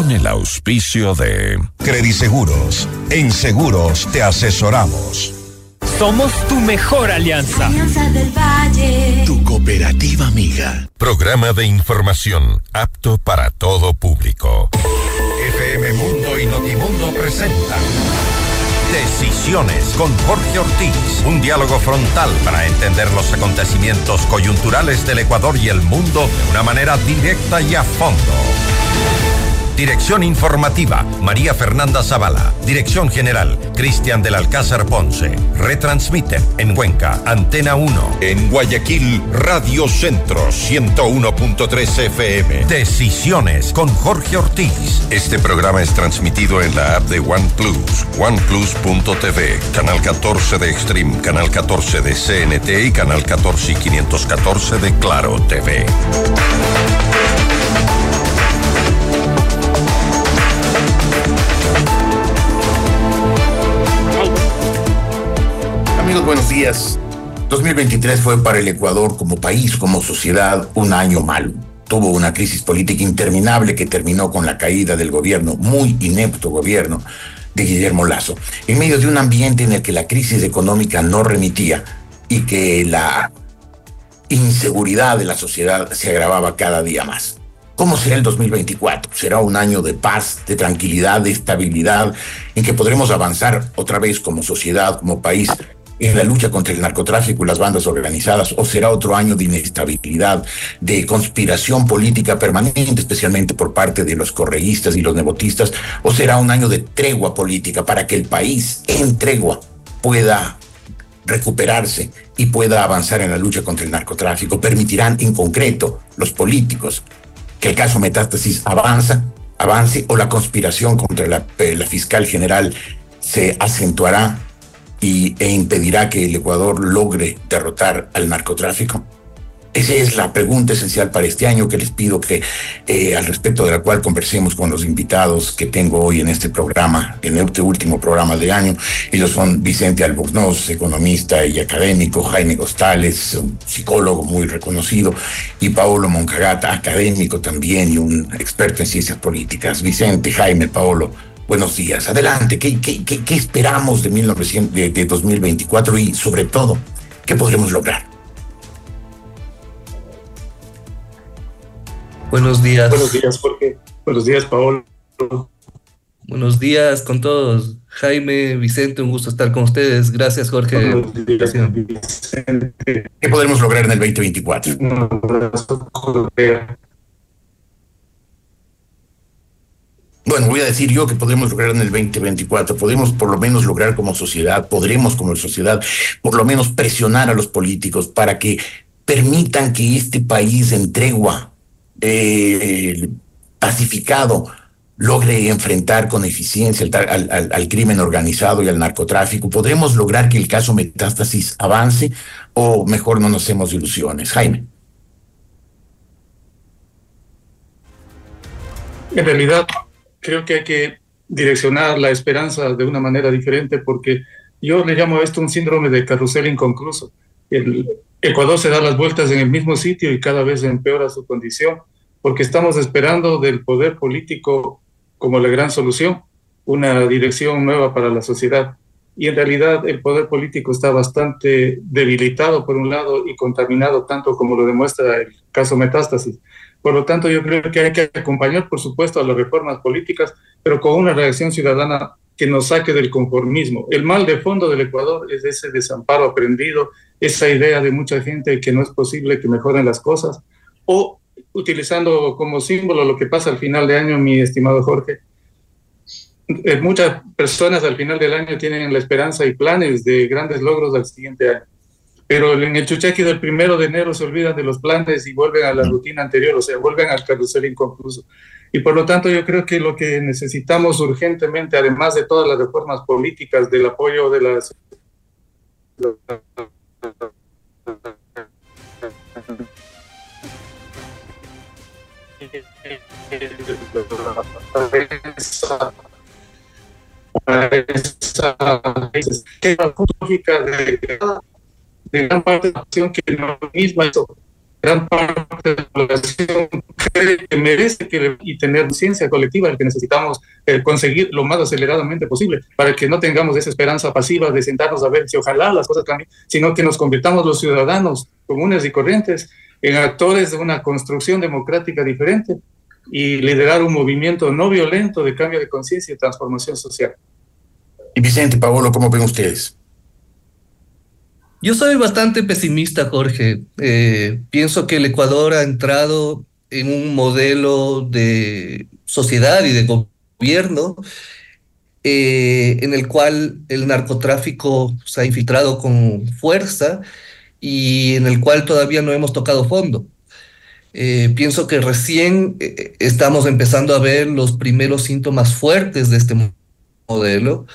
con el auspicio de Crediseguros. En seguros te asesoramos. Somos tu mejor alianza. Alianza del Valle. Tu cooperativa amiga. Programa de información apto para todo público. FM Mundo y Notimundo presentan Decisiones con Jorge Ortiz. Un diálogo frontal para entender los acontecimientos coyunturales del Ecuador y el mundo de una manera directa y a fondo. Dirección informativa, María Fernanda Zavala. Dirección general, Cristian del Alcázar Ponce. Retransmite en Cuenca, Antena 1. En Guayaquil, Radio Centro, 101.3 FM. Decisiones con Jorge Ortiz. Este programa es transmitido en la app de OnePlus, oneplus.tv, canal 14 de Extreme, canal 14 de CNT y canal 14 y 514 de Claro TV. Amigos, buenos días. 2023 fue para el Ecuador como país, como sociedad, un año malo. Tuvo una crisis política interminable que terminó con la caída del gobierno, muy inepto gobierno de Guillermo Lazo, en medio de un ambiente en el que la crisis económica no remitía y que la inseguridad de la sociedad se agravaba cada día más. ¿Cómo será el 2024? ¿Será un año de paz, de tranquilidad, de estabilidad, en que podremos avanzar otra vez como sociedad, como país, en la lucha contra el narcotráfico y las bandas organizadas? ¿O será otro año de inestabilidad, de conspiración política permanente, especialmente por parte de los correístas y los nebotistas? ¿O será un año de tregua política para que el país en tregua pueda recuperarse y pueda avanzar en la lucha contra el narcotráfico? ¿Permitirán en concreto los políticos que el caso Metástasis avanza, avance o la conspiración contra la, eh, la fiscal general se acentuará y, e impedirá que el Ecuador logre derrotar al narcotráfico? Esa es la pregunta esencial para este año que les pido que eh, al respecto de la cual conversemos con los invitados que tengo hoy en este programa, en este último programa de año. Ellos son Vicente Albornoz, economista y académico, Jaime Gostales, un psicólogo muy reconocido, y Paolo Moncagata, académico también y un experto en ciencias políticas. Vicente, Jaime, Paolo, buenos días. Adelante, ¿qué, qué, qué, qué esperamos de, 1900, de, de 2024 y sobre todo, qué podremos lograr? Buenos días. Buenos días, Jorge. Buenos días, Paolo. Buenos días con todos. Jaime, Vicente, un gusto estar con ustedes. Gracias, Jorge. Buenos días, Vicente. ¿Qué podremos lograr en el 2024? Un abrazo, Jorge. Bueno, voy a decir yo que podremos lograr en el 2024, podemos por lo menos lograr como sociedad, podremos como sociedad, por lo menos presionar a los políticos para que permitan que este país en tregua, eh, pacificado, logre enfrentar con eficiencia al, al- crimen organizado y al narcotráfico. ¿Podremos lograr que el caso Metástasis avance o mejor no nos hacemos ilusiones? Jaime. En realidad, creo que hay que direccionar la esperanza de una manera diferente porque yo le llamo a esto un síndrome de carrusel inconcluso. El Ecuador se da las vueltas en el mismo sitio y cada vez empeora su condición porque estamos esperando del poder político como la gran solución, una dirección nueva para la sociedad. Y en realidad el poder político está bastante debilitado por un lado y contaminado tanto como lo demuestra el caso Metástasis. Por lo tanto, yo creo que hay que acompañar, por supuesto, a las reformas políticas, pero con una reacción ciudadana que nos saque del conformismo. El mal de fondo del Ecuador es ese desamparo aprendido, esa idea de mucha gente que no es posible que mejoren las cosas, o utilizando como símbolo lo que pasa al final de año, mi estimado Jorge. Eh, Muchas personas al final del año tienen la esperanza y planes de grandes logros al siguiente año pero en el chuchaqui del primero de enero se olvidan de los planes y vuelven a la rutina anterior, o sea, vuelven al carrusel inconcluso. Y por lo tanto yo creo que lo que necesitamos urgentemente, además de todas las reformas políticas, del apoyo de las... de gran parte de la acción que no misma eso gran parte de la población cree que merece que, y tener conciencia colectiva que necesitamos eh, conseguir lo más aceleradamente posible para que no tengamos esa esperanza pasiva de sentarnos a ver si ojalá las cosas cambien, sino que nos convirtamos los ciudadanos comunes y corrientes en actores de una construcción democrática diferente y liderar un movimiento no violento de cambio de conciencia y transformación social. Y Vicente, Paolo, ¿cómo ven ustedes? Yo soy bastante pesimista, Jorge. Eh, pienso que el Ecuador ha entrado en un modelo de sociedad y de gobierno eh, en el cual el narcotráfico se ha infiltrado con fuerza y en el cual todavía no hemos tocado fondo. Eh, pienso que recién estamos empezando a ver los primeros síntomas fuertes de este modelo.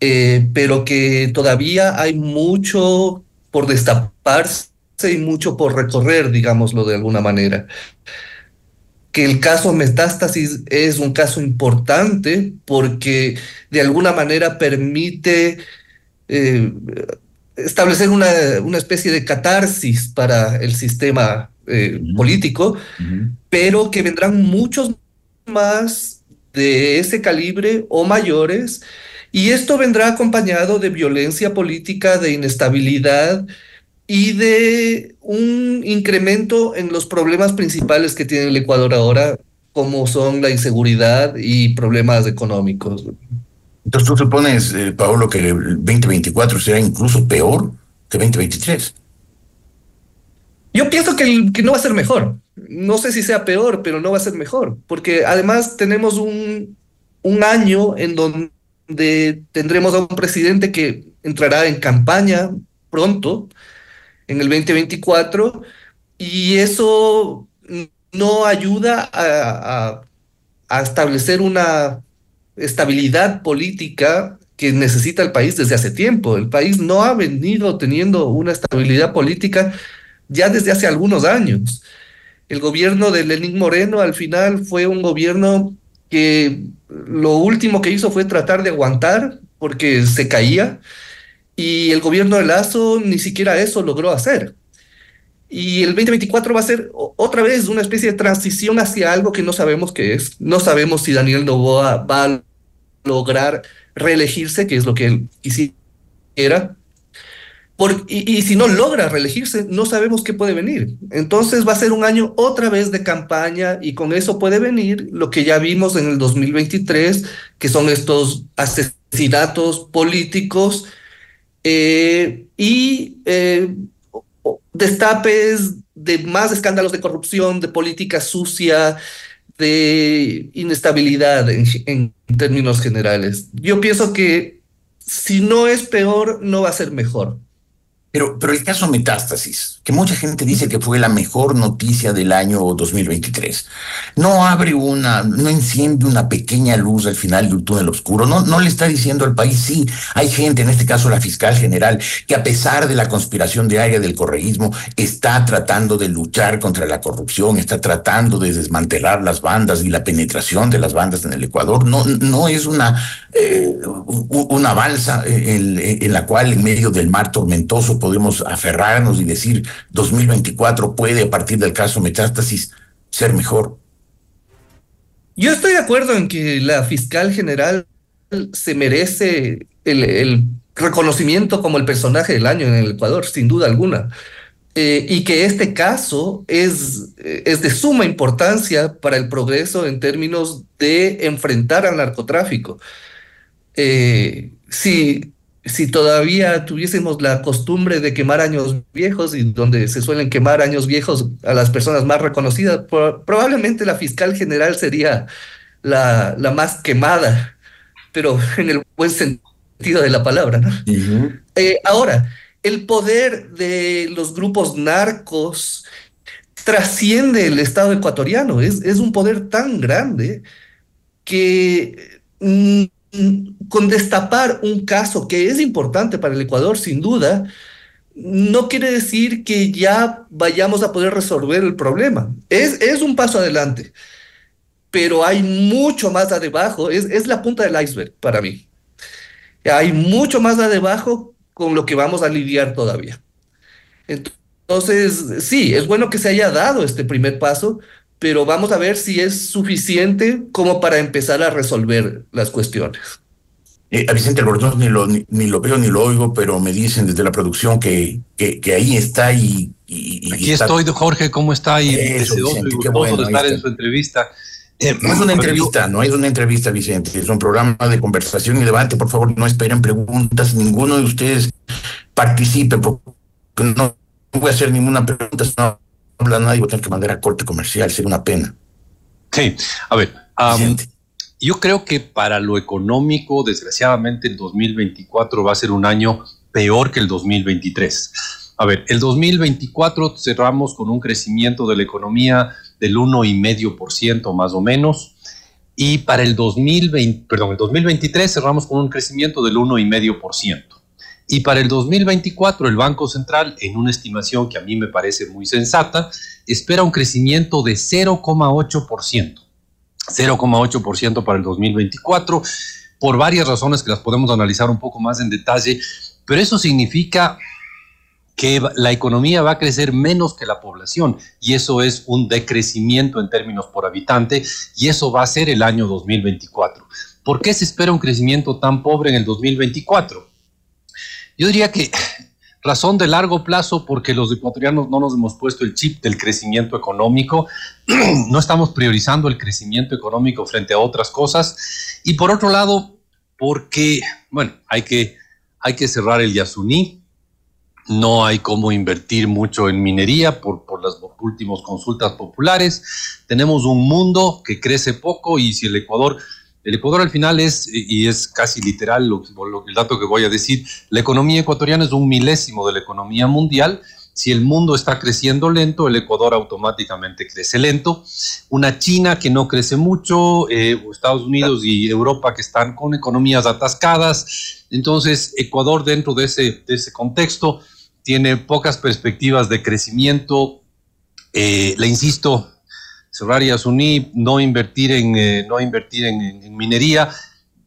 Eh, pero que todavía hay mucho por destaparse y mucho por recorrer, digámoslo de alguna manera. Que el caso metástasis es un caso importante porque de alguna manera permite eh, establecer una, una, especie de catarsis para el sistema eh, político, pero que vendrán muchos más de ese calibre o mayores y esto vendrá acompañado de violencia política, de inestabilidad y de un incremento en los problemas principales que tiene el Ecuador ahora, como son la inseguridad y problemas económicos. Entonces tú supones, eh, Paolo, que el 2024 será incluso peor que 2023. Yo pienso que, que no va a ser mejor. No sé si sea peor, pero no va a ser mejor, porque además tenemos un, un año en donde tendremos a un presidente que entrará en campaña pronto, en el 2024, y eso no ayuda a, a establecer una estabilidad política que necesita el país desde hace tiempo. El país no ha venido teniendo una estabilidad política ya desde hace algunos años. El gobierno de Lenín Moreno al final fue un gobierno que lo último que hizo fue tratar de aguantar porque se caía y el gobierno de Lazo ni siquiera eso logró hacer. Y el 2024 va a ser otra vez una especie de transición hacia algo que no sabemos qué es. No sabemos si Daniel Novoa va a lograr reelegirse, que es lo que él quisiera y, si no logra reelegirse, no sabemos qué puede venir. Entonces va a ser un año otra vez de campaña y con eso puede venir lo que ya vimos en el 2023, que son estos asesinatos políticos eh, y eh, destapes de más escándalos de corrupción, de política sucia, de inestabilidad en términos generales. Yo pienso que si no es peor, no va a ser mejor. Pero, pero el caso Metástasis, que mucha gente dice que fue la mejor noticia del año 2023, no abre una, no enciende una pequeña luz al final del túnel oscuro, no, no le está diciendo al país, sí, hay gente, en este caso la fiscal general, que a pesar de la conspiración diaria del correísmo, está tratando de luchar contra la corrupción, está tratando de desmantelar las bandas y la penetración de las bandas en el Ecuador. No, no es una, eh, una balsa en, en la cual en medio del mar tormentoso podemos aferrarnos y decir 2024 puede a partir del caso Metástasis ser mejor? Yo estoy de acuerdo en que la fiscal general se merece el, reconocimiento como el personaje del año en el Ecuador, sin duda alguna. Eh, y que este caso es, es de suma importancia para el progreso en términos de enfrentar al narcotráfico. Eh, si todavía tuviésemos la costumbre de quemar años viejos y donde se suelen quemar años viejos a las personas más reconocidas, probablemente la fiscal general sería la, la, más quemada, pero en el buen sentido de la palabra. ¿no? Eh, ahora, el poder de los grupos narcos trasciende el Estado ecuatoriano, es, es un poder tan grande que... Con destapar un caso que es importante para el Ecuador, sin duda, no quiere decir que ya vayamos a poder resolver el problema. Es, es un paso adelante, pero hay mucho más abajo, es, es la punta del iceberg para mí. Hay mucho más abajo con lo que vamos a lidiar todavía. Entonces, sí, es bueno que se haya dado este primer paso, pero vamos a ver si es suficiente como para empezar a resolver las cuestiones. Eh, a Vicente Albornoz ni lo, ni, lo veo ni lo oigo, pero me dicen desde la producción que, que, que ahí está y... y Aquí estoy, Jorge, ¿cómo está? Y Eso, Vicente, qué bueno, bueno, estar en su entrevista. Eh, No es una entrevista, no es una entrevista, Vicente, es un programa de conversación y debate. Por favor, no esperen preguntas, ninguno de ustedes participe, porque no voy a hacer ninguna pregunta, si no habla nadie, voy a tener que mandar a corte comercial, sería una pena. Sí, a ver, yo creo que para lo económico, desgraciadamente, el 2024 va a ser un año peor que el 2023. A ver, el 2024 cerramos con un crecimiento de la economía del 1,5% más o menos. Y para el 2020, perdón, el 2023 cerramos con un crecimiento del 1,5%. Y para el 2024 el Banco Central, en una estimación que a mí me parece muy sensata, espera un crecimiento de 0,8%. 0,8% para el 2024, por varias razones que las podemos analizar un poco más en detalle, pero eso significa que la economía va a crecer menos que la población y eso es un decrecimiento en términos por habitante y eso va a ser el año 2024. ¿Por qué se espera un crecimiento tan pobre en el 2024? Yo diría que razón de largo plazo porque los ecuatorianos no nos hemos puesto el chip del crecimiento económico, no estamos priorizando el crecimiento económico frente a otras cosas y por otro lado porque, bueno, hay que, hay que cerrar el Yasuní, no hay cómo invertir mucho en minería por, por las últimas consultas populares. Tenemos un mundo que crece poco y si el Ecuador, el Ecuador al final es, y es casi literal el dato que voy a decir, la economía ecuatoriana es un milésimo de la economía mundial. Si el mundo está creciendo lento, el Ecuador automáticamente crece lento. Una China que no crece mucho, eh, Estados Unidos y Europa que están con economías atascadas. Entonces, Ecuador dentro de ese, de ese contexto tiene pocas perspectivas de crecimiento. Eh, le insisto, cerrar Yasuní, no invertir en, eh, no invertir en, minería.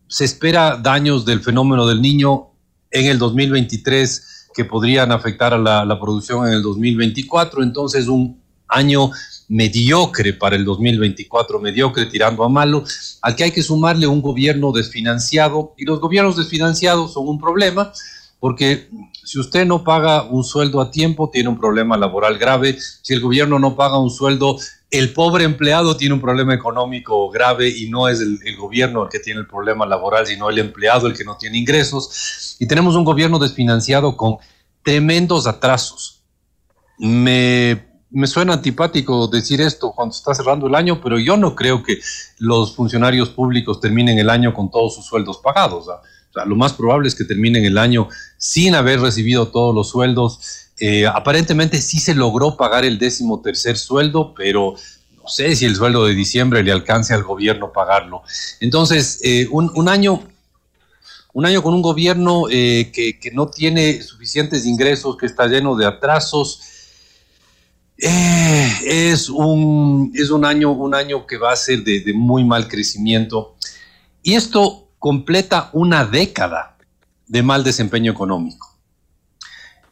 Se espera daños del fenómeno del niño en el 2023 que podrían afectar a la producción en el 2024. Entonces, un año mediocre para el 2024, mediocre tirando a malo, al que hay que sumarle un gobierno desfinanciado. Y los gobiernos desfinanciados son un problema porque si usted no paga un sueldo a tiempo, tiene un problema laboral grave. Si el gobierno no paga un sueldo, el pobre empleado tiene un problema económico grave y no es el, gobierno el que tiene el problema laboral, sino el empleado el que no tiene ingresos. Y tenemos un gobierno desfinanciado con tremendos atrasos. Me, me suena antipático decir esto cuando está cerrando el año, pero yo no creo que los funcionarios públicos terminen el año con todos sus sueldos pagados. Lo más probable es que terminen el año sin haber recibido todos los sueldos. Eh, aparentemente sí se logró pagar el décimo tercer sueldo, pero no sé si el sueldo de diciembre le alcance al gobierno pagarlo. Entonces, eh, un, año un año con un gobierno eh, que, no tiene suficientes ingresos, que está lleno de atrasos. Es, un, es un, año, un año que va a ser de, muy mal crecimiento. Y esto completa una década de mal desempeño económico.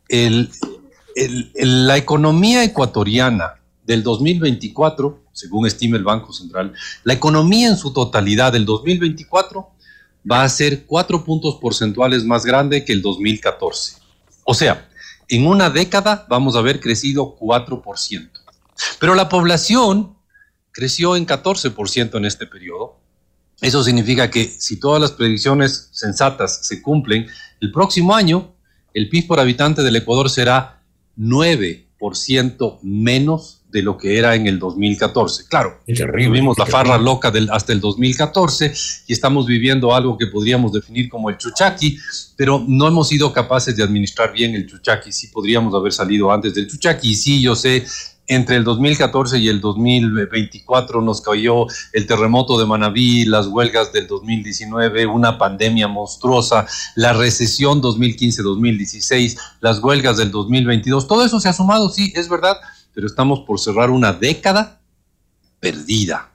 La economía ecuatoriana del 2024, según estima el Banco Central, la economía en su totalidad del 2024 va a ser cuatro puntos porcentuales más grande que el 2014. O sea, en una década vamos a haber crecido 4%. Pero la población creció en 14% en este periodo. Eso significa que si todas las predicciones sensatas se cumplen, el próximo año el PIB por habitante del Ecuador será 9% menos de lo que era en el 2014. Claro, tuvimos la farra loca del, hasta el 2014 y estamos viviendo algo que podríamos definir como el chuchaqui, pero no hemos sido capaces de administrar bien el chuchaqui. Sí podríamos haber salido antes del chuchaqui y sí, yo sé, entre el 2014 y el 2024 nos cayó el terremoto de Manabí, las huelgas del 2019, una pandemia monstruosa, la recesión 2015-2016, las huelgas del 2022, todo eso se ha sumado, sí, es verdad, pero estamos por cerrar una década perdida,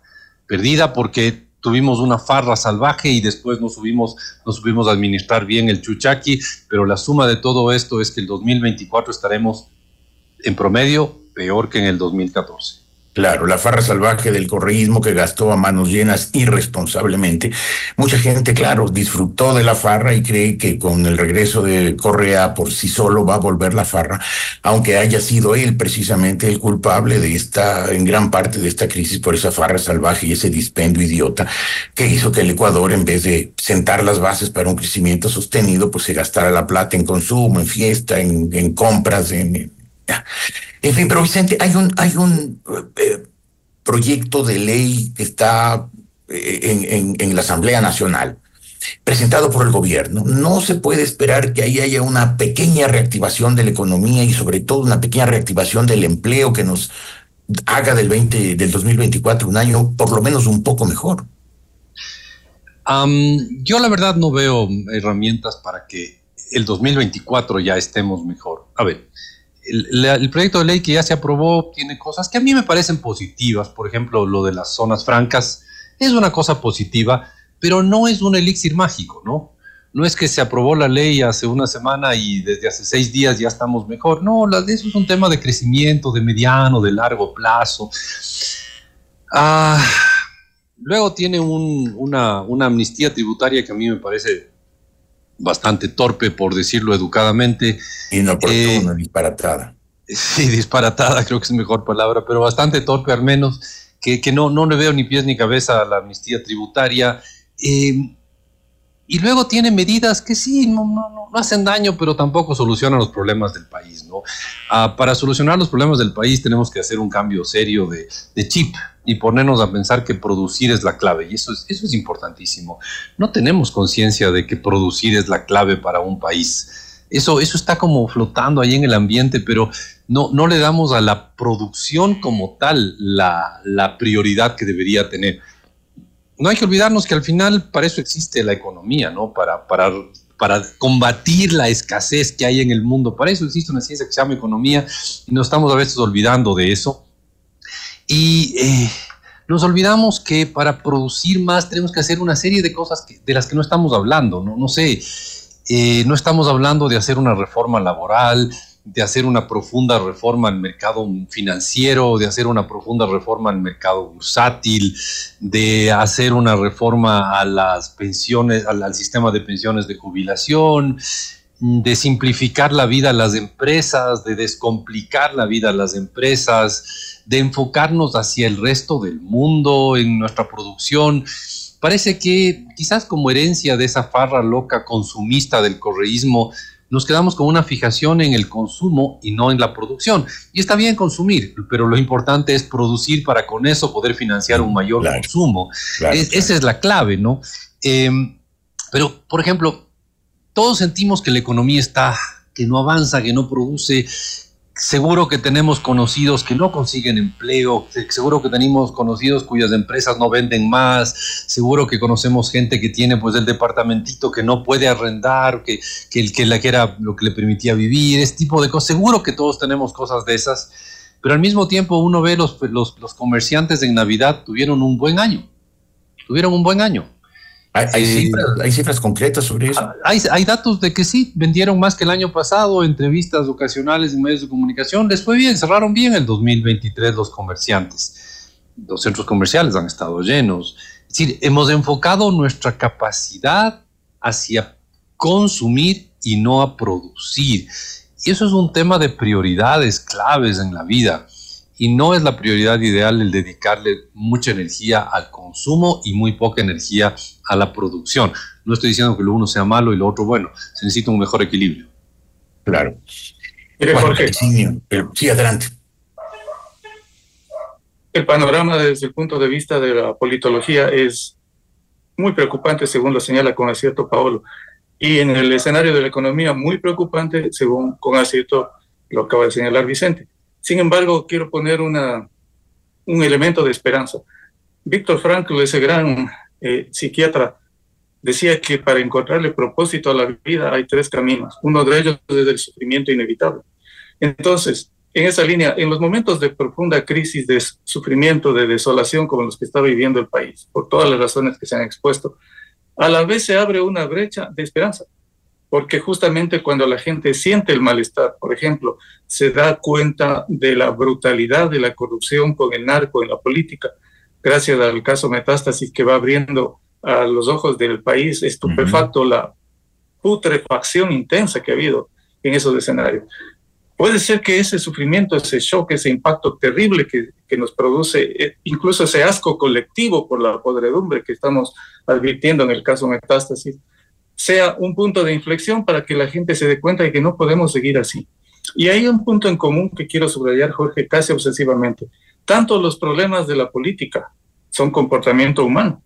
perdida porque tuvimos una farra salvaje y después no subimos, no supimos administrar bien el chuchaqui, pero la suma de todo esto es que el 2024 estaremos en promedio peor que en el 2014. Claro, la farra salvaje del correísmo que gastó a manos llenas irresponsablemente. Mucha gente, claro, disfrutó de la farra y cree que con el regreso de Correa por sí solo va a volver la farra, aunque haya sido él precisamente el culpable de esta, en gran parte de esta crisis por esa farra salvaje y ese dispendio idiota que hizo que el Ecuador, en vez de sentar las bases para un crecimiento sostenido, pues se gastara la plata en consumo, en fiesta, en, compras, en fin, pero Vicente, hay un, hay un eh, proyecto de ley que está eh, en, la Asamblea Nacional, presentado por el gobierno. No se puede esperar que ahí haya una pequeña reactivación de la economía y sobre todo una pequeña reactivación del empleo que nos haga del 20, del 2024 un año por lo menos un poco mejor. yo la verdad no veo herramientas para que el 2024 ya estemos mejor. A ver, el, proyecto de ley que ya se aprobó tiene cosas que a mí me parecen positivas. Por ejemplo, lo de las zonas francas es una cosa positiva, pero no es un elixir mágico, ¿no? No es que se aprobó la ley hace una semana y desde hace seis días ya estamos mejor. No, eso es un tema de crecimiento, de mediano, de largo plazo. Ah, luego tiene una, una amnistía tributaria que a mí me parece bastante torpe, por decirlo educadamente. Inoportuna, eh, disparatada. Sí, disparatada, creo que es mejor palabra, pero bastante torpe al menos, que, que no, no le veo ni pies ni cabeza a la amnistía tributaria. Eh, y luego tiene medidas que sí, no, no, no, hacen daño, pero tampoco solucionan los problemas del país. ¿no? Ah, para solucionar los problemas del país tenemos que hacer un cambio serio de, de, chip y ponernos a pensar que producir es la clave. Y eso es, eso es importantísimo. No tenemos conciencia de que producir es la clave para un país. Eso, eso está como flotando ahí en el ambiente, pero no, no le damos a la producción como tal la, la prioridad que debería tener no hay que olvidarnos que al final para eso existe la economía, ¿no? Para, para, para combatir la escasez que hay en el mundo. Para eso existe una ciencia que se llama economía y nos estamos a veces olvidando de eso. Y eh, nos olvidamos que para producir más tenemos que hacer una serie de cosas de las que no estamos hablando, ¿no? Sé, eh, no estamos hablando de hacer una reforma laboral, de hacer una profunda reforma al mercado financiero, de hacer una profunda reforma al mercado bursátil, de hacer una reforma a las pensiones, al, sistema de pensiones de jubilación, de simplificar la vida a las empresas, de descomplicar la vida a las empresas, de enfocarnos hacia el resto del mundo en nuestra producción. Parece que quizás como herencia de esa farra loca consumista del correísmo, nos quedamos con una fijación en el consumo y no en la producción. Y está bien consumir, pero lo importante es producir para con eso poder financiar un mayor consumo. Esa es la clave, ¿no? Em, pero, por ejemplo, todos sentimos que la economía está, que no avanza, que no produce, seguro que tenemos conocidos que no consiguen empleo, seguro que tenemos conocidos cuyas empresas no venden más, seguro que conocemos gente que tiene pues el departamentito que no puede arrendar, que, que, que, la, que era lo que le permitía vivir, ese tipo de cosas, seguro que todos tenemos cosas de esas, pero al mismo tiempo uno ve los, los, los comerciantes en Navidad tuvieron un buen año, tuvieron un buen año. ¿Hay, cifras, concretas sobre eso? Hay, datos de que sí, vendieron más que el año pasado, entrevistas ocasionales en medios de comunicación, les fue bien, cerraron bien el 2023 los comerciantes. Los centros comerciales han estado llenos. Es decir, hemos enfocado nuestra capacidad hacia consumir y no a producir. Y eso es un tema de prioridades claves en la vida y no es la prioridad ideal el dedicarle mucha energía al consumo y muy poca energía a la producción. No estoy diciendo que lo uno sea malo y lo otro bueno, se necesita un mejor equilibrio. Claro. sí, adelante. El panorama desde el punto de vista de la politología es muy preocupante, según lo señala con acierto Paolo, y en el escenario de la economía muy preocupante, según con acierto lo acaba de señalar Vicente. Sin embargo, quiero poner una, un elemento de esperanza. Víctor Frankl, ese gran eh, psiquiatra, decía que para encontrarle propósito a la vida hay tres caminos. Uno de ellos es el sufrimiento inevitable. Entonces, en esa línea, en los momentos de profunda crisis, de sufrimiento, de desolación como los que está viviendo el país, por todas las razones que se han expuesto, a la vez se abre una brecha de esperanza. Porque justamente cuando la gente siente el malestar, por ejemplo, se da cuenta de la brutalidad de la corrupción con el narco en la política, gracias al caso Metástasis que va abriendo a los ojos del país estupefacto la putrefacción intensa que ha habido en esos escenarios. Puede ser que ese sufrimiento, ese shock, ese impacto terrible que, que nos produce, eh, incluso ese asco colectivo por la podredumbre que estamos advirtiendo en el caso Metástasis, sea un punto de inflexión para que la gente se dé cuenta de que no podemos seguir así. Y hay un punto en común que quiero subrayar, Jorge, casi obsesivamente. Tanto los problemas de la política son comportamiento humano.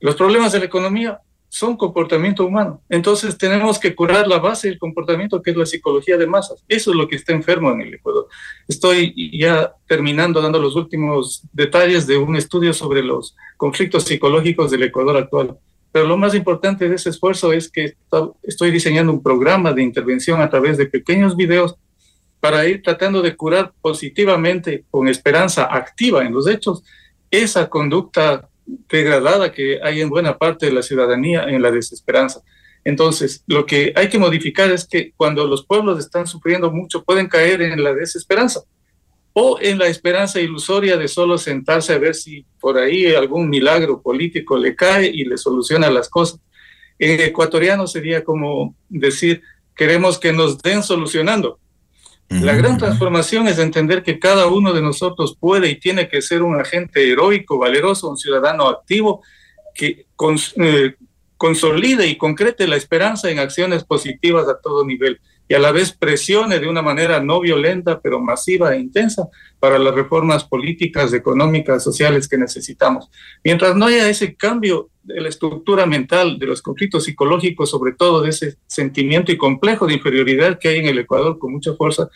Los problemas de la economía son comportamiento humano. Entonces tenemos que curar la base del comportamiento que es la psicología de masas. Eso es lo que está enfermo en el Ecuador. Estoy ya terminando dando los últimos detalles de un estudio sobre los conflictos psicológicos del Ecuador actual. Pero lo más importante de ese esfuerzo es que estoy diseñando un programa de intervención a través de pequeños videos para ir tratando de curar positivamente, con esperanza activa en los hechos, esa conducta degradada que hay en buena parte de la ciudadanía en la desesperanza. Entonces, lo que hay que modificar es que cuando los pueblos están sufriendo mucho, pueden caer en la desesperanza o en la esperanza ilusoria de solo sentarse a ver si por ahí algún milagro político le cae y le soluciona las cosas. En ecuatoriano sería como decir, queremos que nos den solucionando. La gran transformación es entender que cada uno de nosotros puede y tiene que ser un agente heroico, valeroso, un ciudadano activo que eh, consolide y concrete la esperanza en acciones positivas a todo nivel y a la vez presione de una manera no violenta, pero masiva e intensa para las reformas políticas, económicas, sociales que necesitamos. Mientras no haya ese cambio de la estructura mental, de los conflictos psicológicos, sobre todo de ese sentimiento y complejo de inferioridad que hay en el Ecuador con mucha fuerza,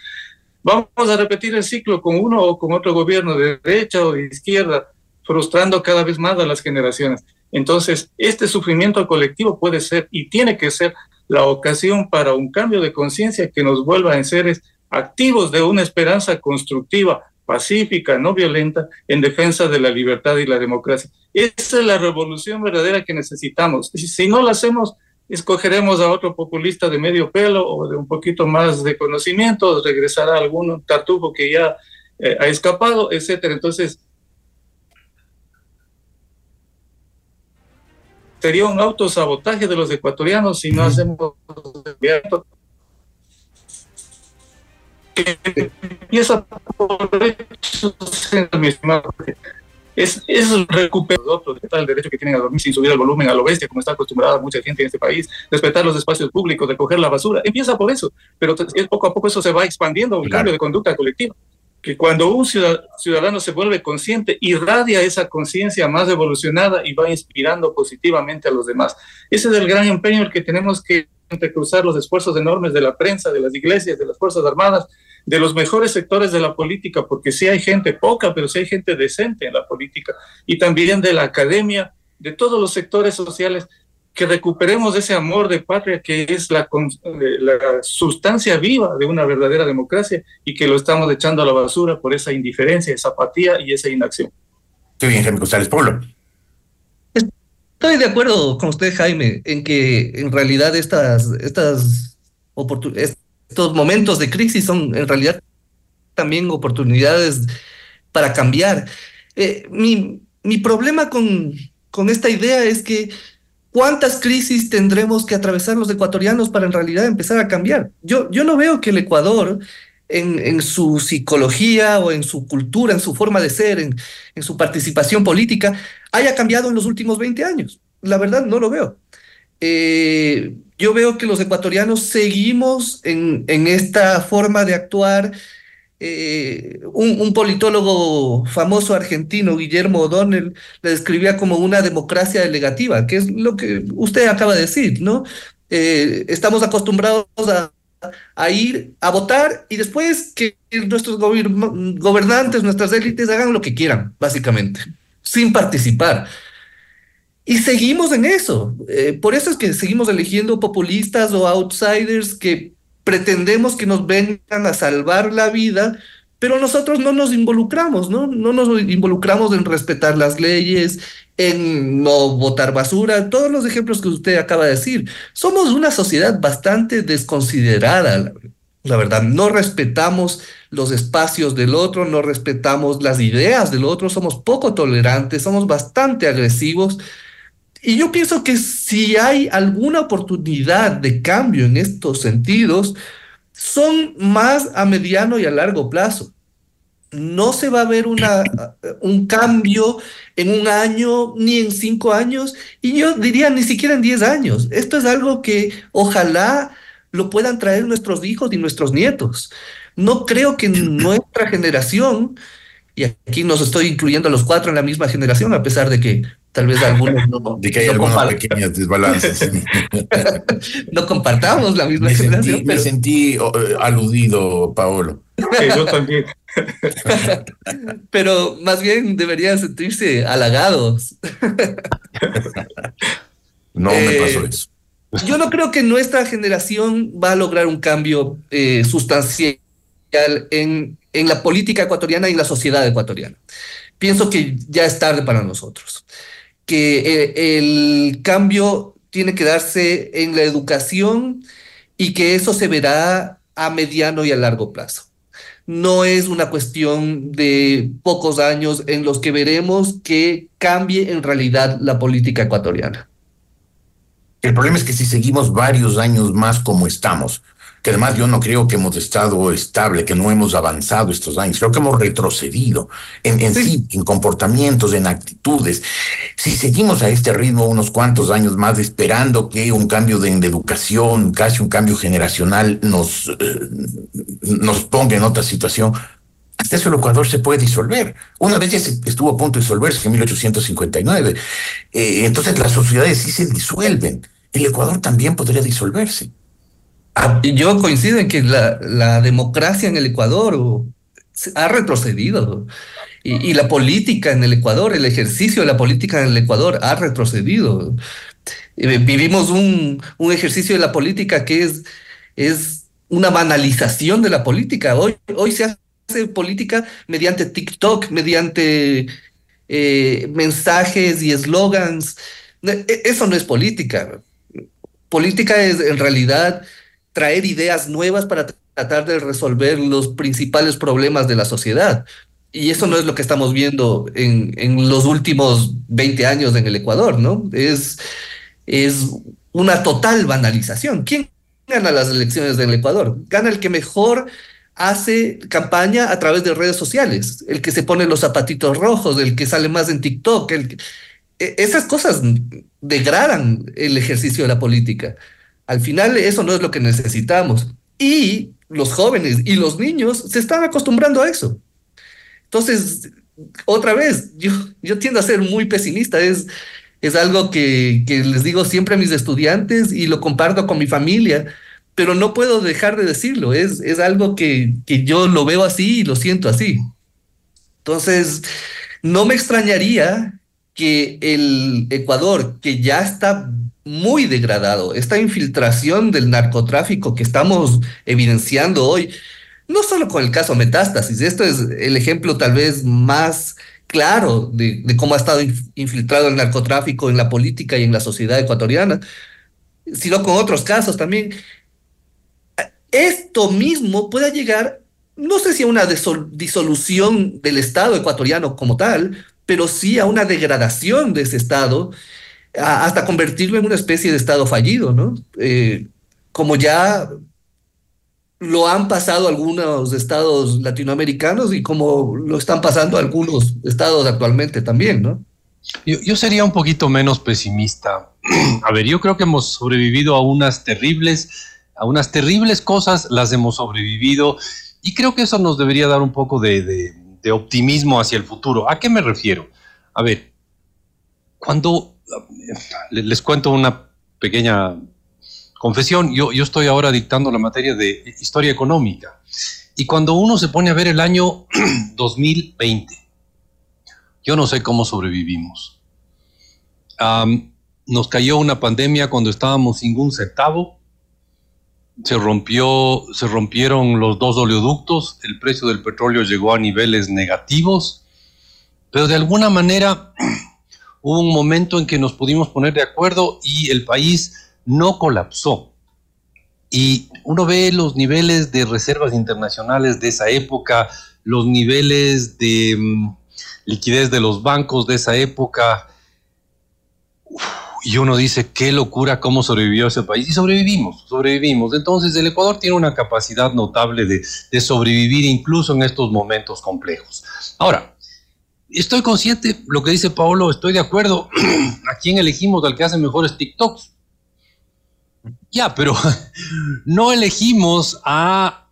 vamos a repetir el ciclo con uno o con otro gobierno de derecha o de izquierda, frustrando cada vez más a las generaciones. Entonces, este sufrimiento colectivo puede ser y tiene que ser la ocasión para un cambio de conciencia que nos vuelva en seres activos de una esperanza constructiva, pacífica, no violenta, en defensa de la libertad y la democracia. Esa es la revolución verdadera que necesitamos. Si no la hacemos, escogeremos a otro populista de medio pelo o de un poquito más de conocimiento, regresará algún tartufo que ya eh, ha escapado, etcétera. Entonces, sería un autosabotaje de los ecuatorianos si no hacemos empieza por es, es recuperar otros, el derecho que tienen a dormir sin subir el volumen a lo bestia, como está acostumbrada mucha gente en este país, respetar los espacios públicos, recoger la basura, empieza por eso, pero poco a poco eso se va expandiendo, un cambio de conducta colectiva que cuando un ciudadano se vuelve consciente, irradia esa conciencia más evolucionada y va inspirando positivamente a los demás. Ese es el gran empeño el que tenemos que entrecruzar los esfuerzos enormes de la prensa, de las iglesias, de las Fuerzas Armadas, de los mejores sectores de la política, porque sí hay gente poca, pero sí hay gente decente en la política, y también de la academia, de todos los sectores sociales que recuperemos ese amor de patria que es la, la, sustancia viva de una verdadera democracia y que lo estamos echando a la basura por esa indiferencia, esa apatía y esa inacción. Estoy bien, Jaime González Pablo. Estoy de acuerdo con usted, Jaime, en que en realidad estas, estas estos momentos de crisis son en realidad también oportunidades para cambiar. Eh, mi, mi problema con, con esta idea es que ¿Cuántas crisis tendremos que atravesar los ecuatorianos para en realidad empezar a cambiar? Yo, yo no veo que el Ecuador, en, en su psicología o en su cultura, en su forma de ser, en, en, su participación política, haya cambiado en los últimos 20 años. La verdad, no lo veo. Eh, yo veo que los ecuatorianos seguimos en, en esta forma de actuar un, politólogo famoso argentino, Guillermo O'Donnell, le describía como una democracia delegativa, que es lo que usted acaba de decir, ¿no? Eh, estamos acostumbrados a, a, ir a votar y después que nuestros gobernantes, nuestras élites hagan lo que quieran, básicamente, sin participar. Y seguimos en eso. Eh, por eso es que seguimos eligiendo populistas o outsiders que pretendemos que nos vengan a salvar la vida pero nosotros no nos involucramos, ¿no? No nos involucramos en respetar las leyes, en no botar basura, todos los ejemplos que usted acaba de decir. Somos una sociedad bastante desconsiderada, la, verdad. No respetamos los espacios del otro, no respetamos las ideas del otro, somos poco tolerantes, somos bastante agresivos. Y yo pienso que si hay alguna oportunidad de cambio en estos sentidos, son más a mediano y a largo plazo. No se va a ver una, un cambio en un año ni en cinco años, y yo diría ni siquiera en diez años. Esto es algo que ojalá lo puedan traer nuestros hijos y nuestros nietos. No creo que nuestra generación, y aquí nos estoy incluyendo a los cuatro en la misma generación, a pesar de que Tal vez algunos no. De que hay algunos pequeños desbalances. no compartamos la misma me generación. Sentí, Me sentí oh, eh, aludido, Paolo. yo también. pero más bien deberían sentirse halagados. no me eh, pasó eso. Yo no creo que nuestra generación va a lograr un cambio eh, sustancial en, en la política ecuatoriana y en la sociedad ecuatoriana. Pienso que ya es tarde para nosotros que eh, el cambio tiene que darse en la educación y que eso se verá a mediano y a largo plazo. No es una cuestión de pocos años en los que veremos que cambie en realidad la política ecuatoriana. El problema es que si seguimos varios años más como estamos, que además yo no creo que hemos estado estable, que no hemos avanzado estos años, creo que hemos retrocedido en, en sí. en comportamientos, en actitudes. Si seguimos a este ritmo unos cuantos años más esperando que un cambio de, de educación, casi un cambio generacional nos, eh, nos ponga en otra situación, hasta eso el Ecuador se puede disolver. Una vez ya estuvo a punto de disolverse en 1859. Eh, entonces las sociedades sí se disuelven. El Ecuador también podría disolverse. Ah, yo coincido en que la, democracia en el Ecuador ha retrocedido y, la política en el Ecuador, el ejercicio de la política en el Ecuador ha retrocedido. Eh, vivimos un, un ejercicio de la política que es, es una banalización de la política. Hoy, hoy se hace política mediante TikTok, mediante eh, mensajes y eslogans. E, eso no es política. Política es en realidad traer ideas nuevas para tratar de resolver los principales problemas de la sociedad. Y eso no es lo que estamos viendo en, en los últimos 20 años en el Ecuador, ¿no? Es, es una total banalización. ¿Quién gana las elecciones del Ecuador? Gana el que mejor hace campaña a través de redes sociales, el que se pone los zapatitos rojos, el que sale más en TikTok, el que... E, esas cosas degradan el ejercicio de la política. Al final eso no es lo que necesitamos. Y los jóvenes y los niños se están acostumbrando a eso. Entonces, otra vez, yo, yo tiendo a ser muy pesimista. Es, es algo que, que les digo siempre a mis estudiantes y lo comparto con mi familia, pero no puedo dejar de decirlo. Es, es algo que, que yo lo veo así y lo siento así. Entonces, no me extrañaría que el Ecuador, que ya está muy degradado, esta infiltración del narcotráfico que estamos evidenciando hoy, no solo con el caso Metástasis, esto es el ejemplo tal vez más claro de, cómo ha estado infiltrado el narcotráfico en la política y en la sociedad ecuatoriana, sino con otros casos también. Esto mismo puede llegar, no sé si a una disolución del Estado ecuatoriano como tal, pero sí a una degradación de ese Estado, hasta convertirlo en una especie de Estado fallido, ¿no? Eh, como ya lo han pasado algunos estados latinoamericanos y como lo están pasando algunos estados actualmente también, ¿no? Yo, sería un poquito menos pesimista. A ver, yo creo que hemos sobrevivido a unas terribles, a unas terribles cosas, las hemos sobrevivido y creo que eso nos debería dar un poco de, de optimismo hacia el futuro. ¿A qué me refiero? A ver, cuando les cuento una pequeña confesión, yo, yo estoy ahora dictando la materia de historia económica y cuando uno se pone a ver el año 2020, yo no sé cómo sobrevivimos. Nos cayó una pandemia cuando estábamos sin un centavo. Se rompió, se rompieron los dos oleoductos, el precio del petróleo llegó a niveles negativos, pero de alguna manera hubo un momento en que nos pudimos poner de acuerdo y el país no colapsó. Y uno ve los niveles de reservas internacionales de esa época, los niveles de mm, liquidez de los bancos de esa época, y uno dice, qué locura cómo sobrevivió ese país. Y sobrevivimos, sobrevivimos. Entonces el Ecuador tiene una capacidad notable de, de sobrevivir incluso en estos momentos complejos. Ahora, estoy consciente, lo que dice Paolo, estoy de acuerdo. ¿A quién elegimos al que hace mejores TikToks? Ya, pero no elegimos a,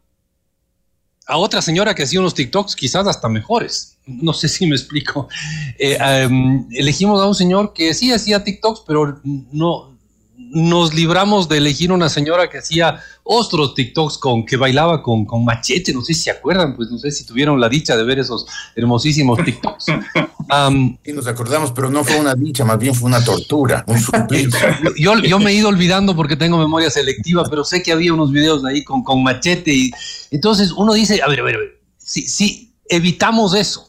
a otra señora que hacía unos TikToks quizás hasta mejores. No sé si me explico. Eh, em, elegimos a un señor que sí hacía TikToks, pero no, nos libramos de elegir una señora que hacía otros TikToks con que bailaba con, con, machete, no sé si se acuerdan, pues no sé si tuvieron la dicha de ver esos hermosísimos TikToks. Um, sí, nos acordamos, pero no fue una dicha, más bien fue una tortura, un suplicio. Yo, yo, me he ido olvidando porque tengo memoria selectiva, pero sé que había unos videos ahí con, con machete y entonces uno dice, a ver, a ver, a ver, si, si evitamos eso,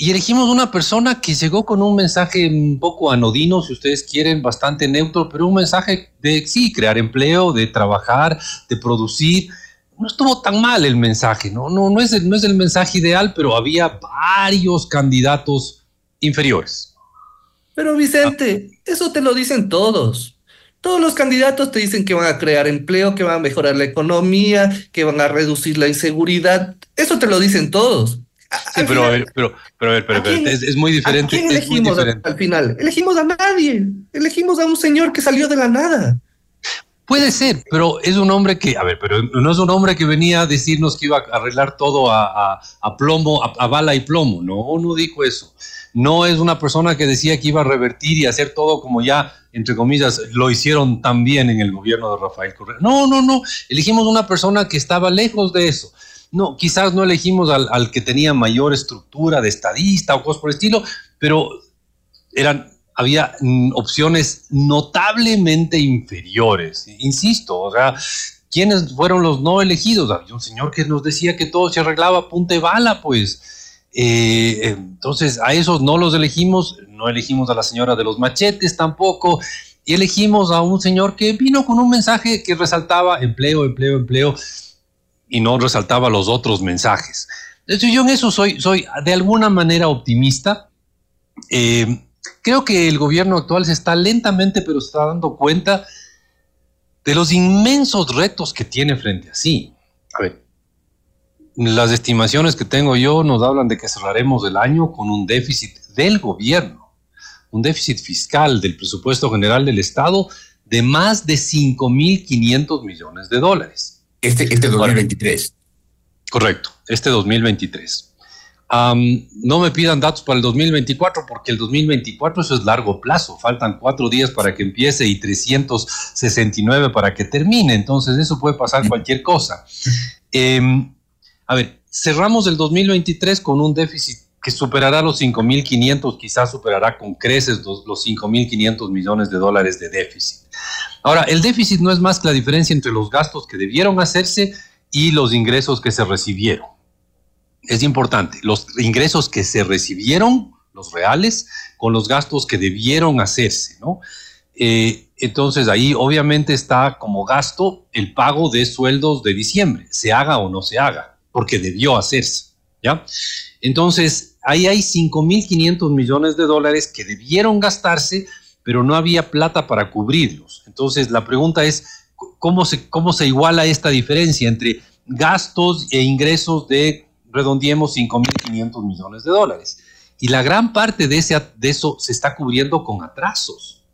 y elegimos una persona que llegó con un mensaje un poco anodino, si ustedes quieren, bastante neutro, pero un mensaje de sí, crear empleo, de trabajar, de producir. No estuvo tan mal el mensaje, ¿no? No, no, es, el, no es el mensaje ideal, pero había varios candidatos inferiores. Pero Vicente, eso te lo dicen todos. Todos los candidatos te dicen que van a crear empleo, que van a mejorar la economía, que van a reducir la inseguridad. Eso te lo dicen todos. Sí, pero, a ver, pero, pero, a ver, pero, es, muy diferente. ¿a quién elegimos al final? Elegimos a nadie. Elegimos a un señor que salió de la nada. Puede ser, pero es un hombre que, a ver, pero no es un hombre que venía a decirnos que iba a arreglar todo a, a, plomo, a, bala y plomo. No, no dijo eso. No es una persona que decía que iba a revertir y hacer todo como ya, entre comillas, lo hicieron también en el gobierno de Rafael Correa. No, no, no. Elegimos una persona que estaba lejos de eso no, quizás no elegimos al, que tenía mayor estructura de estadista o cosas por el estilo, pero eran, había mm, opciones notablemente inferiores. Insisto, o sea, ¿quiénes fueron los no elegidos? Había un señor que nos decía que todo se arreglaba punta bala, pues. Eh, entonces, a esos no los elegimos, no elegimos a la señora de los machetes tampoco, y elegimos a un señor que vino con un mensaje que resaltaba empleo, empleo, empleo y no resaltaba los otros mensajes. Entonces yo en eso soy, soy de alguna manera optimista. Eh, creo que el gobierno actual se está lentamente, pero se está dando cuenta de los inmensos retos que tiene frente a sí. A ver, las estimaciones que tengo yo nos hablan de que cerraremos el año con un déficit del gobierno, un déficit fiscal del presupuesto general del Estado de más de 5.500 millones de dólares. Este, este 2023. Correcto, este 2023. no me pidan datos para el 2024 porque el 2024 eso es largo plazo. Faltan cuatro días para que empiece y 369 para que termine. Entonces eso puede pasar cualquier cosa. Em, a ver, cerramos el 2023 con un déficit que superará los 5.500, quizás superará con creces los, los 5.500 millones de dólares de déficit. Ahora, el déficit no es más que la diferencia entre los gastos que debieron hacerse y los ingresos que se recibieron. Es importante, los ingresos que se recibieron, los reales, con los gastos que debieron hacerse, ¿no? Eh, entonces ahí obviamente está como gasto el pago de sueldos de diciembre, se haga o no se haga, porque debió hacerse, ¿ya? Entonces ahí hay 5.500 millones de dólares que debieron gastarse, pero no había plata para cubrirlos. Entonces, la pregunta es, ¿cómo se, cómo se iguala esta diferencia entre gastos e ingresos de, redondiemos, 5.500 millones de dólares? Y la gran parte de, ese, de eso se está cubriendo con atrasos.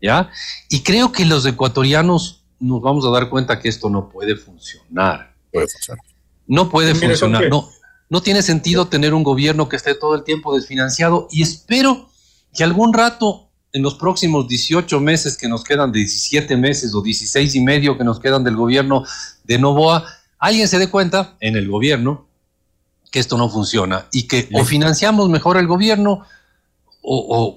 ¿Ya? Y creo que los ecuatorianos nos vamos a dar cuenta que esto no puede funcionar. Puede funcionar. No puede funcionar. No, no tiene sentido tener un gobierno que esté todo el tiempo desfinanciado y espero que algún rato en los próximos 18 meses que nos quedan, 17 meses o 16 y medio que nos quedan del gobierno de Novoa, alguien se dé cuenta en el gobierno que esto no funciona y que o financiamos mejor el gobierno o, o,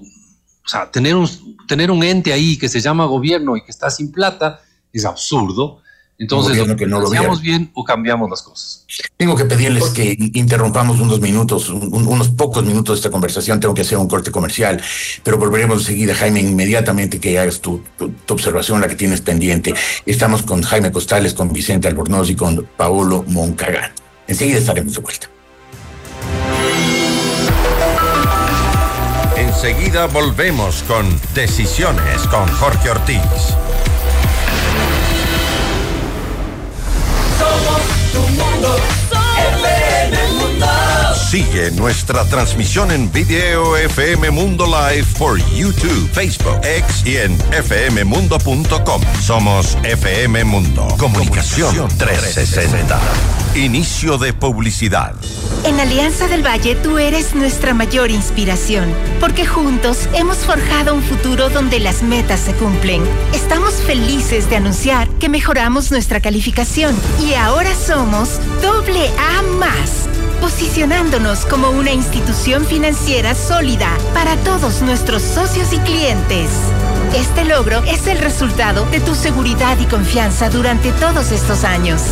sea, tener un, tener un ente ahí que se llama gobierno y que está sin plata es absurdo. Entonces, que no lo ¿cambiamos bien o cambiamos las cosas? Tengo que pedirles que interrumpamos unos minutos, unos pocos minutos de esta conversación. Tengo que hacer un corte comercial, pero volveremos enseguida, Jaime, inmediatamente que hagas tu, tu, observación, la que tienes pendiente. Estamos con Jaime Costales, con Vicente Albornoz y con Paolo Moncagán. Enseguida estaremos de vuelta. Enseguida volvemos con Decisiones con Jorge Ortiz. Sigue nuestra transmisión en video FM Mundo Live por YouTube, Facebook, X y en fmmundo.com. Somos FM Mundo. Comunicación 360. Inicio de publicidad. En Alianza del Valle tú eres nuestra mayor inspiración, porque juntos hemos forjado un futuro donde las metas se cumplen. Estamos felices de anunciar que mejoramos nuestra calificación y ahora somos doble A más posicionándonos como una institución financiera sólida para todos nuestros socios y clientes. Este logro es el resultado de tu seguridad y confianza durante todos estos años.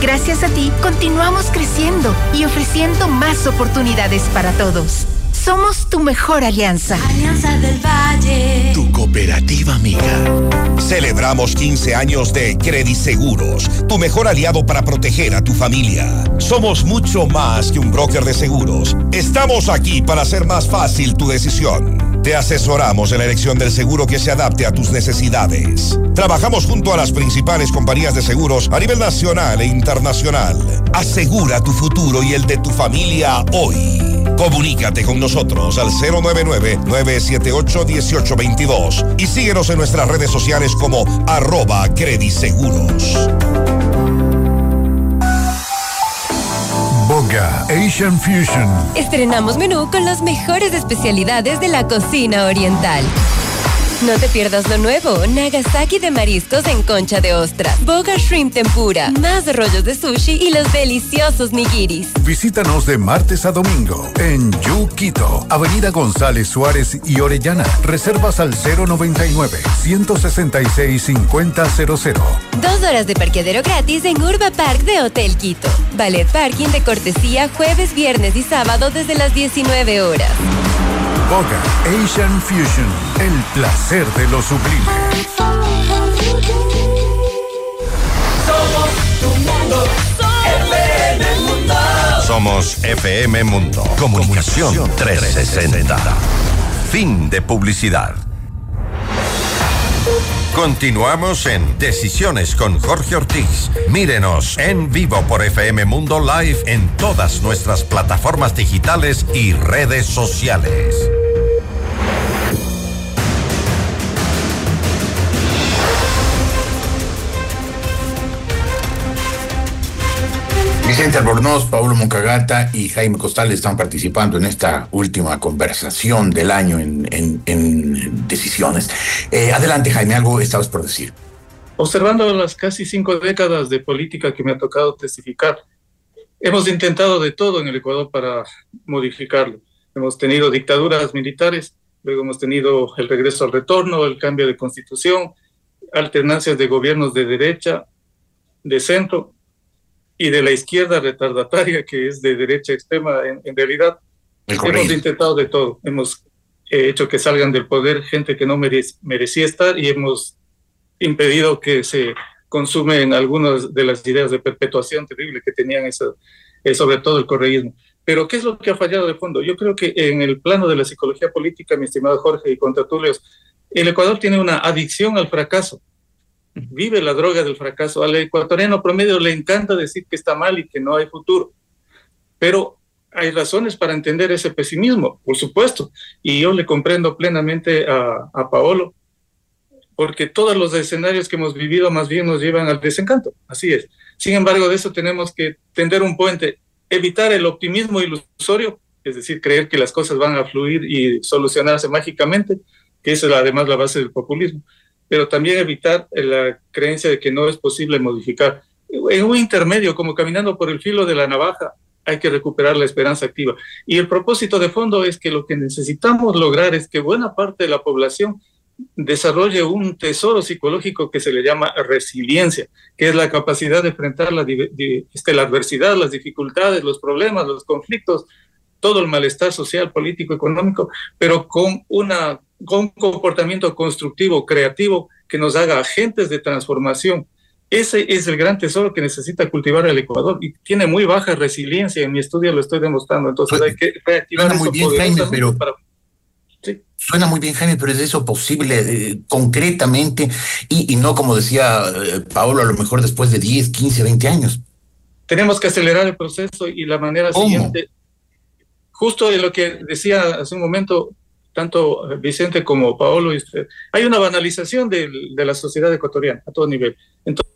Gracias a ti, continuamos creciendo y ofreciendo más oportunidades para todos. Somos tu mejor alianza. Alianza del Valle. Tu cooperativa amiga. Celebramos 15 años de Credit Seguros, tu mejor aliado para proteger a tu familia. Somos mucho más que un broker de seguros. Estamos aquí para hacer más fácil tu decisión. Te asesoramos en la elección del seguro que se adapte a tus necesidades. Trabajamos junto a las principales compañías de seguros a nivel nacional e internacional. Asegura tu futuro y el de tu familia hoy. Comunícate con nosotros al 099-978-1822 y síguenos en nuestras redes sociales como arroba crediseguros. Asian Fusion. Estrenamos menú con las mejores especialidades de la cocina oriental. No te pierdas lo nuevo, Nagasaki de mariscos en concha de ostra, Boga Shrimp Tempura, más rollos de sushi y los deliciosos nigiris. Visítanos de martes a domingo en Yuquito, Avenida González Suárez y Orellana. Reservas al 099-166-5000. Dos horas de parqueadero gratis en Urba Park de Hotel Quito. Ballet Parking de cortesía jueves, viernes y sábado desde las 19 horas. Boga Asian Fusion, el placer de lo sublime. Somos tu mundo, FM Mundo. Somos FM Mundo. Comunicación 360. Fin de publicidad. Continuamos en Decisiones con Jorge Ortiz. Mírenos en vivo por FM Mundo Live en todas nuestras plataformas digitales y redes sociales. Vicente Albornoz, Paulo Moncagata y Jaime Costal están participando en esta última conversación del año en, decisiones. Eh, adelante, Jaime, algo estabas por decir. Observando las casi cinco décadas de política que me ha tocado testificar, hemos intentado de todo en el Ecuador para modificarlo. Hemos tenido dictaduras militares, luego hemos tenido el regreso al retorno, el cambio de constitución, alternancias de gobiernos de derecha, de centro, y de la izquierda retardataria, que es de derecha extrema en, realidad. Hemos intentado de todo. Hemos eh, hecho que salgan del poder gente que no merecía estar y hemos impedido que se consumen algunas de las ideas de perpetuación terrible que tenían eso, eh, sobre todo el correísmo. Pero ¿qué es lo que ha fallado de fondo? Yo creo que en el plano de la psicología política, mi estimado Jorge y contratulios, el Ecuador tiene una adicción al fracaso vive la droga del fracaso. Al ecuatoriano promedio le encanta decir que está mal y que no hay futuro. Pero hay razones para entender ese pesimismo, por supuesto. Y yo le comprendo plenamente a, Paolo, porque todos los escenarios que hemos vivido más bien nos llevan al desencanto. Así es. Sin embargo, de eso tenemos que tender un puente, evitar el optimismo ilusorio, es decir, creer que las cosas van a fluir y solucionarse mágicamente, que esa es además la base del populismo pero también evitar la creencia de que no es posible modificar. En un intermedio, como caminando por el filo de la navaja, hay que recuperar la esperanza activa. Y el propósito de fondo es que lo que necesitamos lograr es que buena parte de la población desarrolle un tesoro psicológico que se le llama resiliencia, que es la capacidad de enfrentar la, este, adversidad, las dificultades, los problemas, los conflictos, todo el malestar social, político, económico, pero con un comportamiento constructivo, creativo, que nos haga agentes de transformación. Ese es el gran tesoro que necesita cultivar el Ecuador y tiene muy baja resiliencia. En mi estudio lo estoy demostrando. Entonces pues, hay que reactivar muy bien, Jaime, pero Suena muy bien, Jaime, pero ¿es eso posible eh, concretamente? Y, no, como decía eh, Paolo, a lo mejor después de 10, 15, 20 años. Tenemos que acelerar el proceso y la manera siguiente, justo de lo que decía hace un momento, tanto Vicente como Paolo y usted, hay una banalización de, de la sociedad ecuatoriana a todo nivel. Entonces,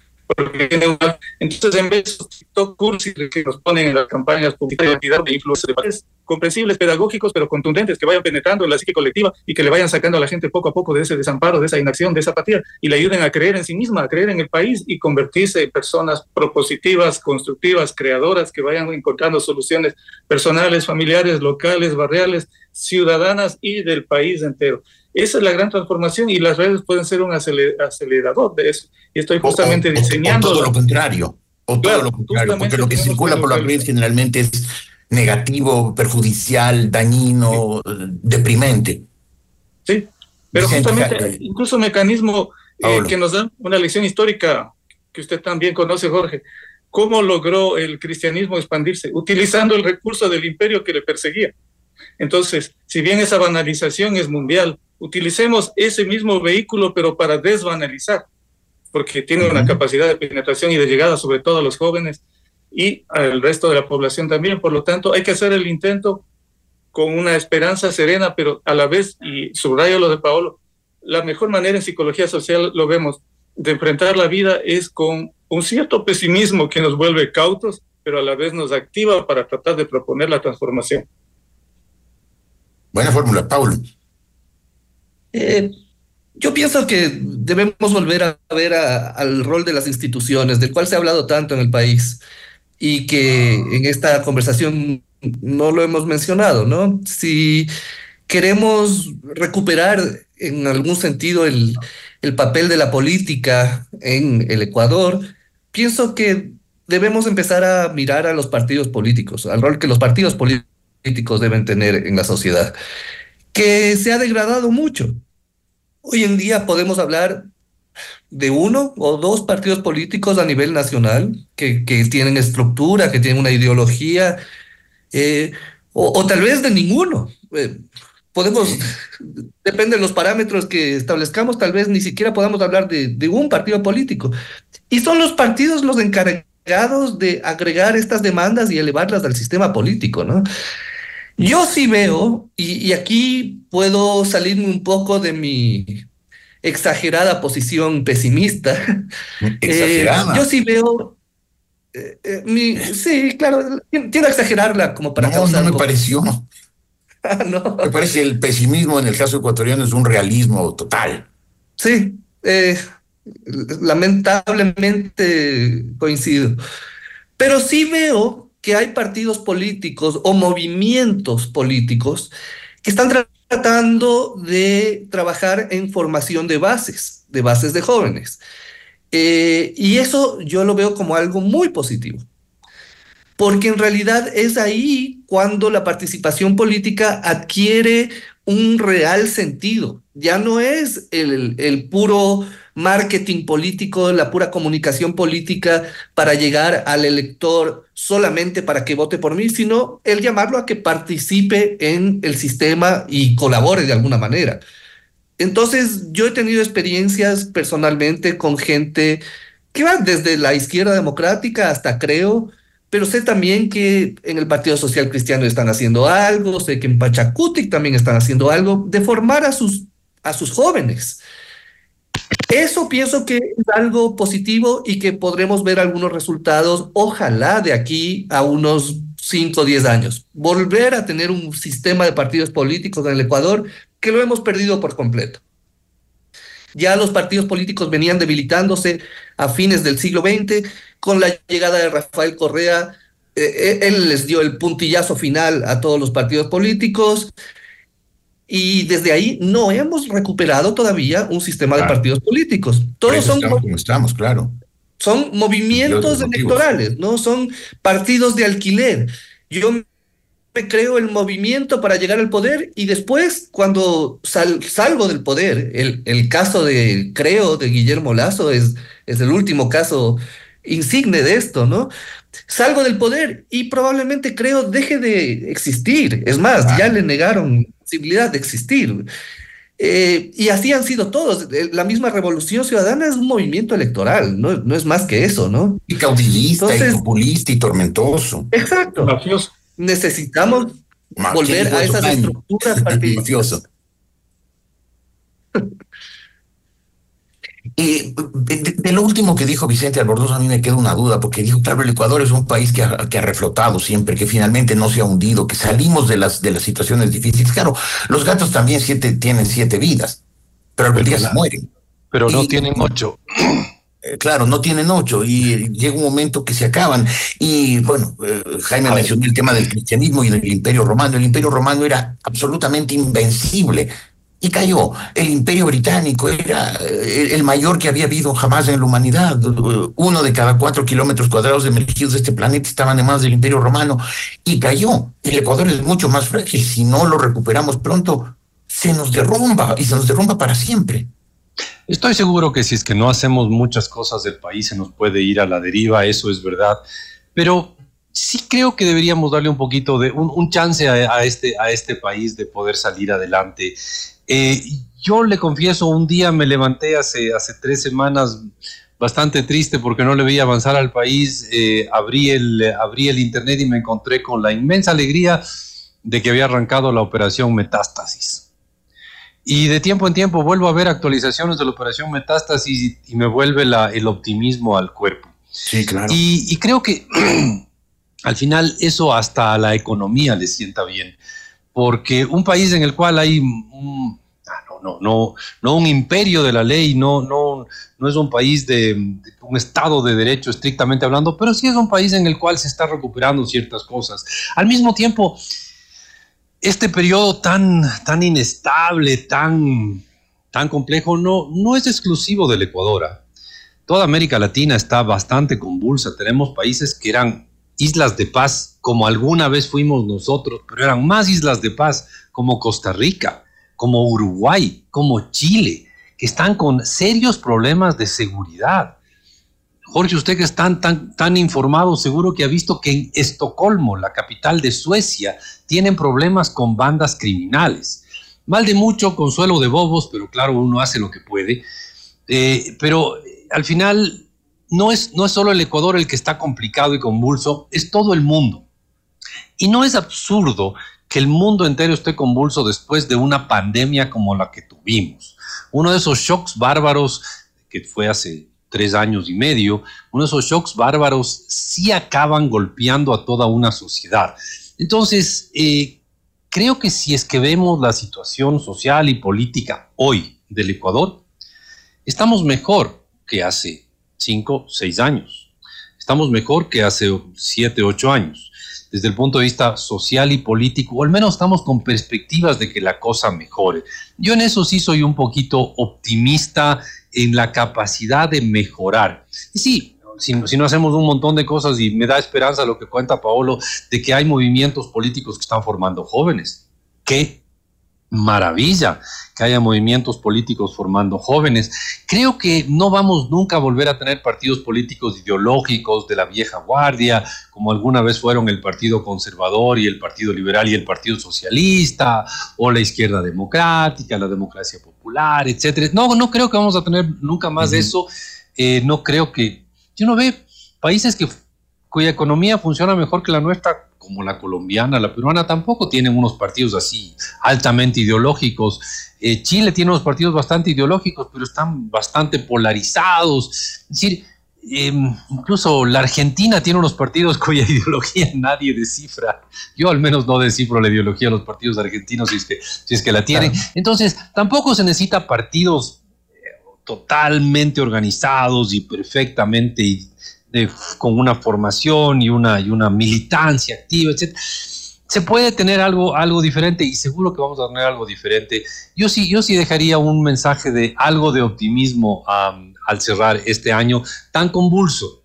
porque tiene una, entonces en vez de TikTok cursis que nos ponen en las campañas publicitarias de influencers comprensibles, pedagógicos, pero contundentes, que vayan penetrando en la psique colectiva y que le vayan sacando a la gente poco a poco de ese desamparo, de esa inacción, de esa apatía, y le ayuden a creer en sí misma, a creer en el país y convertirse en personas propositivas, constructivas, creadoras, que vayan encontrando soluciones personales, familiares, locales, barriales, ciudadanas y del país entero. Esa es la gran transformación y las redes pueden ser un acelerador de eso. Y estoy justamente diseñando... todo lo contrario, o todo lo contrario, porque lo que circula por las redes generalmente es negativo, perjudicial, dañino, deprimente. Sí, pero justamente incluso mecanismo eh, que nos da una lección histórica que usted también conoce, Jorge. ¿Cómo logró el cristianismo expandirse? Utilizando el recurso del imperio que le perseguía. Entonces, si bien esa banalización es mundial, utilicemos ese mismo vehículo, pero para desbanalizar, porque tiene una capacidad de penetración y de llegada sobre todo a los jóvenes y al resto de la población también. Por lo tanto, hay que hacer el intento con una esperanza serena, pero a la vez, y subrayo lo de Paolo, la mejor manera en psicología social, lo vemos, de enfrentar la vida es con un cierto pesimismo que nos vuelve cautos, pero a la vez nos activa para tratar de proponer la transformación. Buena fórmula, Paulo. Eh, yo pienso que debemos volver a ver al rol de las instituciones, del cual se ha hablado tanto en el país y que en esta conversación no lo hemos mencionado, ¿no? Si queremos recuperar en algún sentido el, el papel de la política en el Ecuador, pienso que debemos empezar a mirar a los partidos políticos, al rol que los partidos políticos deben tener en la sociedad, que se ha degradado mucho. Hoy en día podemos hablar de uno o dos partidos políticos a nivel nacional que, que tienen estructura, que tienen una ideología, eh, o, tal vez de ninguno. Eh, podemos, depende de los parámetros que establezcamos, tal vez ni siquiera podamos hablar de, de un partido político. Y son los partidos los encargados de agregar estas demandas y elevarlas al sistema político, ¿no? Yo sí veo, y, aquí puedo salirme un poco de mi exagerada posición pesimista. Exagerada. Eh, yo sí veo. Eh, eh, sí, claro, quiero exagerarla como para. No, no me pareció. Ah, no. Me parece el pesimismo en el caso ecuatoriano es un realismo total. Sí, lamentablemente coincido. Pero sí veo que hay partidos políticos o movimientos políticos que están tratando de trabajar en formación de bases, de bases de jóvenes. Eh, y eso yo lo veo como algo muy positivo, porque en realidad es ahí cuando la participación política adquiere un real sentido. Ya no es el, el puro marketing político, la pura comunicación política para llegar al elector solamente para que vote por mí, sino el llamarlo a que participe en el sistema y colabore de alguna manera. Entonces, yo he tenido experiencias personalmente con gente que va desde la izquierda democrática hasta creo, pero sé también que en el Partido Social Cristiano están haciendo algo, sé que en Pachacutic también están haciendo algo, de formar a sus, a sus jóvenes. Eso pienso que es algo positivo y que podremos ver algunos resultados, ojalá de aquí a unos 5 o 10 años. Volver a tener un sistema de partidos políticos en el Ecuador que lo hemos perdido por completo. Ya los partidos políticos venían debilitándose a fines del siglo XX con la llegada de Rafael Correa. Eh, él les dio el puntillazo final a todos los partidos políticos y desde ahí no hemos recuperado todavía un sistema de partidos políticos. Todos son estamos como estamos, claro. Son movimientos electorales, no son partidos de alquiler. Yo me creo el movimiento para llegar al poder y después cuando salgo del poder, el, el, caso de creo de Guillermo Lazo es, es el último caso insigne de esto, ¿no? Salgo del poder y probablemente creo deje de existir. Es más, ya le negaron posibilidad de existir. Eh, y así han sido todos. La misma revolución ciudadana es un movimiento electoral, no, no es más que eso, ¿no? Y caudillista, y populista y tormentoso. Exacto. Necesitamos volver a esas estructuras partidistas. Y de, lo último que dijo Vicente Albornoz, a mí me queda una duda, porque dijo, claro, el Ecuador es un país que ha, que ha reflotado siempre, que finalmente no se ha hundido, que salimos de las, de las situaciones difíciles. Claro, los gatos también siete, tienen siete vidas, pero algún día se mueren. Pero no tienen ocho. Eh, claro, no tienen ocho y llega un momento que se acaban. Y bueno, eh, Jaime mencionó el tema del cristianismo y del imperio romano. El imperio romano era absolutamente invencible y cayó. El imperio británico era eh, el mayor que había habido jamás en la humanidad. Uno de cada cuatro kilómetros cuadrados emergidos de este planeta estaban manos del imperio romano y cayó. El Ecuador es mucho más frágil. Si no lo recuperamos pronto, se nos derrumba y se nos derrumba para siempre. Estoy seguro que si es que no hacemos muchas cosas del país se nos puede ir a la deriva, eso es verdad. Pero sí creo que deberíamos darle un poquito de un, chance a, este, a este país de poder salir adelante. Eh, yo le confieso, un día me levanté hace, hace tres semanas bastante triste porque no le veía avanzar al país. Eh, abrí, el, abrí el internet y me encontré con la inmensa alegría de que había arrancado la operación Metástasis. Y de tiempo en tiempo vuelvo a ver actualizaciones de la operación Metástasis y, me vuelve el optimismo al cuerpo. Sí, claro. Y, creo que al final eso hasta a la economía le sienta bien, porque un país en el cual hay un, no, no, no un imperio de la ley, no, no, no es un país de, un Estado de derecho estrictamente hablando, pero sí es un país en el cual se está recuperando ciertas cosas. Al mismo tiempo, este periodo tan, tan inestable, tan, tan complejo, no, no es exclusivo del Ecuador. ¿ah? Toda América Latina está bastante convulsa. Tenemos países que eran islas de paz, como alguna vez fuimos nosotros, pero eran más islas de paz, como Costa Rica como Uruguay, como Chile, que están con serios problemas de seguridad. Jorge, usted que está tan, tan informado, seguro que ha visto que en Estocolmo, la capital de Suecia, tienen problemas con bandas criminales. Mal de mucho, consuelo de bobos, pero claro, uno hace lo que puede. Eh, pero eh, al final no es, no es solo el Ecuador el que está complicado y convulso, es todo el mundo. Y no es absurdo que el mundo entero esté convulso después de una pandemia como la que tuvimos. Uno de esos shocks bárbaros que fue hace tres años y medio, uno de esos shocks bárbaros sí acaban golpeando a toda una sociedad. Entonces, eh, creo que si es que vemos la situación social y política hoy del Ecuador, estamos mejor que hace cinco, seis años. Estamos mejor que hace siete, ocho años desde el punto de vista social y político, o al menos estamos con perspectivas de que la cosa mejore. Yo en eso sí soy un poquito optimista en la capacidad de mejorar. Y sí, si, si, no hacemos un montón de cosas y me da esperanza lo que cuenta Paolo, de que hay movimientos políticos que están formando jóvenes. ¿Qué maravilla que haya movimientos políticos formando jóvenes. Creo que no vamos nunca a volver a tener partidos políticos ideológicos de la vieja guardia, como alguna vez fueron el Partido Conservador y el Partido Liberal y el Partido Socialista, o la izquierda democrática, la democracia popular, etcétera. No, no creo que vamos a tener nunca más de eso. Eh, no creo que. Yo no ve países que cuya economía funciona mejor que la nuestra, como la colombiana, la peruana, tampoco tienen unos partidos así altamente ideológicos. Eh, Chile tiene unos partidos bastante ideológicos, pero están bastante polarizados. Es decir, Em, incluso la Argentina tiene unos partidos cuya ideología nadie descifra. Yo al menos no descifro la ideología de los partidos argentinos si es que, si es que la tienen. Entonces, tampoco se necesita partidos eh, totalmente organizados y perfectamente con una formación y una, y una militancia activa, etc. Se puede tener algo, algo diferente y seguro que vamos a tener algo diferente. Yo sí, yo sí dejaría un mensaje de algo de optimismo al cerrar este año tan convulso.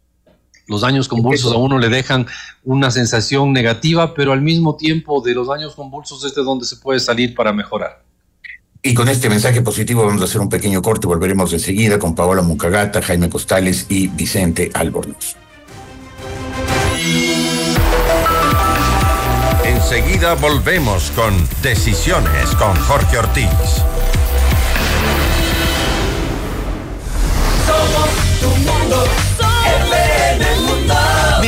Los años convulsos a uno le dejan una sensación negativa, pero al mismo tiempo de los años convulsos es de donde se puede salir para mejorar. Y con este mensaje positivo vamos a hacer un pequeño corte. Volveremos enseguida con Paola Mucagata, Jaime Costales y Vicente Albornoz. Enseguida volvemos con Decisiones con Jorge Ortiz.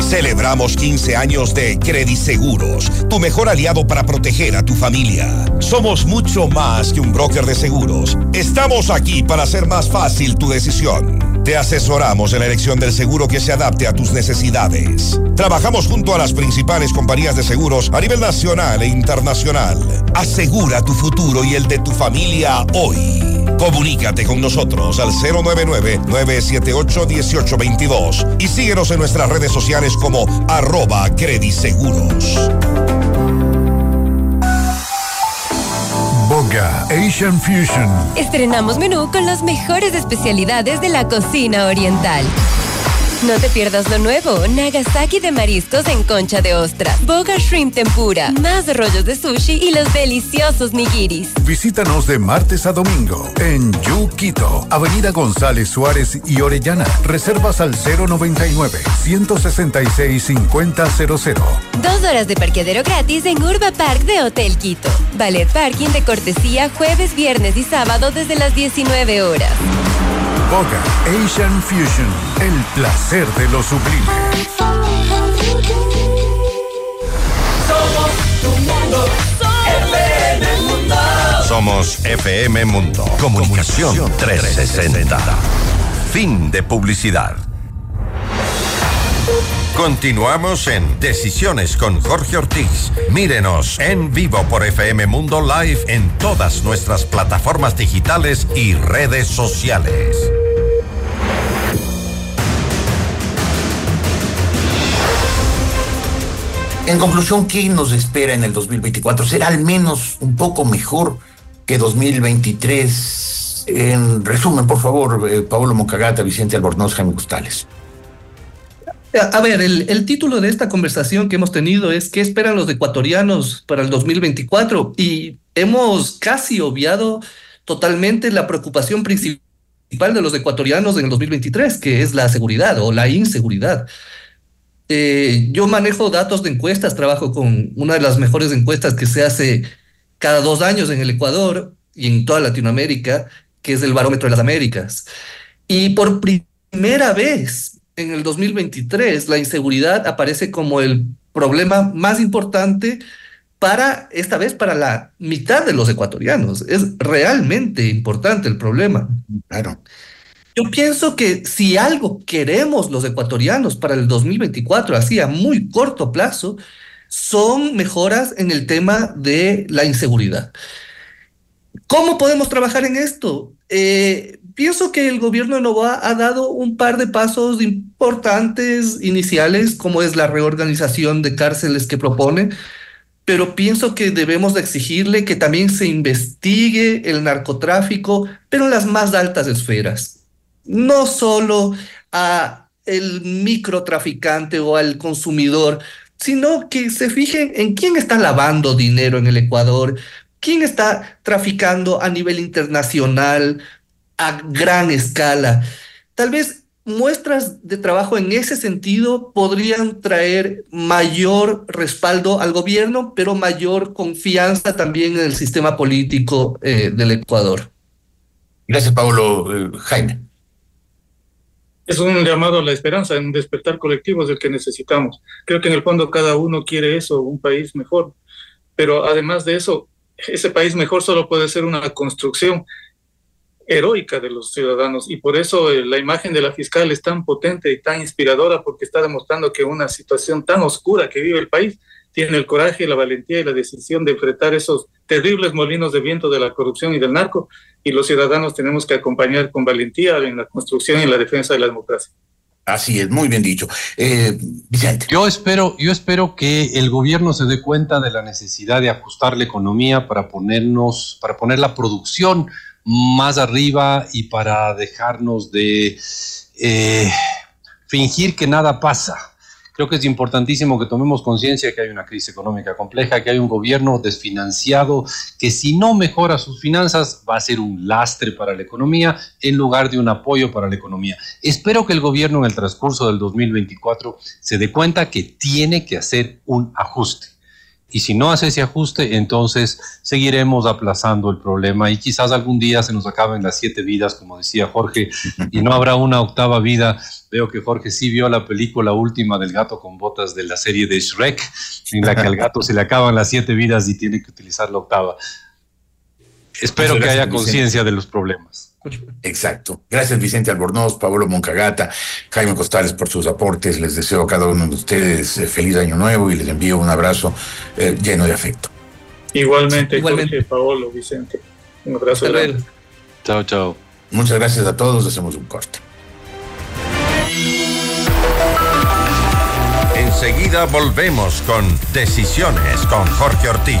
Celebramos 15 años de Credit Seguros, tu mejor aliado para proteger a tu familia. Somos mucho más que un broker de seguros. Estamos aquí para hacer más fácil tu decisión. Te asesoramos en la elección del seguro que se adapte a tus necesidades. Trabajamos junto a las principales compañías de seguros a nivel nacional e internacional. Asegura tu futuro y el de tu familia hoy. Comunícate con nosotros al 099-978-1822 y síguenos en nuestras redes sociales como arroba crediseguros. Boga Asian Fusion. Estrenamos menú con las mejores especialidades de la cocina oriental. No te pierdas lo nuevo, Nagasaki de mariscos en concha de ostras, Boga Shrimp Tempura, más rollos de sushi y los deliciosos nigiris. Visítanos de martes a domingo en Yuquito, Avenida González Suárez y Orellana. Reservas al 099-166-5000. Dos horas de parqueadero gratis en Urba Park de Hotel Quito. Ballet Parking de cortesía jueves, viernes y sábado desde las 19 horas. Boga Asian Fusion, el placer de lo sublime. Somos tu mundo, FM Mundo. Somos FM Mundo. Comunicación 360. Fin de publicidad. Continuamos en Decisiones con Jorge Ortiz. Mírenos en vivo por FM Mundo Live en todas nuestras plataformas digitales y redes sociales. En conclusión, ¿qué nos espera en el 2024? ¿Será al menos un poco mejor que 2023? En resumen, por favor, eh, Pablo Mocagata, Vicente Albornoz, Jaime Gustales. A ver, el, título de esta conversación que hemos tenido es ¿qué esperan los ecuatorianos para el 2024? Y hemos casi obviado totalmente la preocupación principal de los ecuatorianos en el 2023, que es la seguridad o la inseguridad. Eh, yo manejo datos de encuestas, trabajo con una de las mejores encuestas que se hace cada dos años en el Ecuador y en toda Latinoamérica, que es el Barómetro de las Américas. Y por primera vez en el 2023 la inseguridad aparece como el problema más importante para, esta vez, para la mitad de los ecuatorianos. Es realmente importante el problema. Claro. Yo pienso que si algo queremos los ecuatorianos para el 2024, así a muy corto plazo, son mejoras en el tema de la inseguridad. ¿Cómo podemos trabajar en esto? Eh, pienso que el gobierno de Novoa ha dado un par de pasos importantes iniciales, como es la reorganización de cárceles que propone, pero pienso que debemos de exigirle que también se investigue el narcotráfico, pero en las más altas esferas. No solo a el microtraficante o al consumidor, sino que se fijen en quién está lavando dinero en el Ecuador, quién está traficando a nivel internacional, a gran escala. Tal vez muestras de trabajo en ese sentido podrían traer mayor respaldo al gobierno, pero mayor confianza también en el sistema político eh, del Ecuador. Gracias, Pablo. Eh, Jaime. Es un llamado a la esperanza, un despertar colectivo es el que necesitamos. Creo que en el fondo cada uno quiere eso, un país mejor. Pero además de eso, ese país mejor solo puede ser una construcción heroica de los ciudadanos y por eso eh, la imagen de la fiscal es tan potente y tan inspiradora porque está demostrando que una situación tan oscura que vive el país tiene el coraje, la valentía y la decisión de enfrentar esos terribles molinos de viento de la corrupción y del narco y los ciudadanos tenemos que acompañar con valentía en la construcción y la defensa de la democracia. Así es, muy bien dicho. Eh, Vicente. Yo espero, yo espero que el gobierno se dé cuenta de la necesidad de ajustar la economía para ponernos, para poner la producción más arriba y para dejarnos de eh, fingir que nada pasa. Creo que es importantísimo que tomemos conciencia que hay una crisis económica compleja, que hay un gobierno desfinanciado, que si no mejora sus finanzas va a ser un lastre para la economía en lugar de un apoyo para la economía. Espero que el gobierno en el transcurso del 2024 se dé cuenta que tiene que hacer un ajuste y si no hace ese ajuste, entonces seguiremos aplazando el problema y quizás algún día se nos acaben las siete vidas, como decía Jorge, y no habrá una octava vida. Veo que Jorge sí vio la película última del gato con botas de la serie de Shrek, en la que al gato se le acaban las siete vidas y tiene que utilizar la octava. Espero que haya conciencia de los problemas. Exacto. Gracias Vicente Albornoz, Pablo Moncagata, Jaime Costales por sus aportes. Les deseo a cada uno de ustedes eh, feliz año nuevo y les envío un abrazo eh, lleno de afecto. Igualmente, Igualmente. Pablo, Vicente. Un abrazo. Chao, chao. Muchas gracias a todos. Hacemos un corte. Enseguida volvemos con Decisiones con Jorge Ortiz.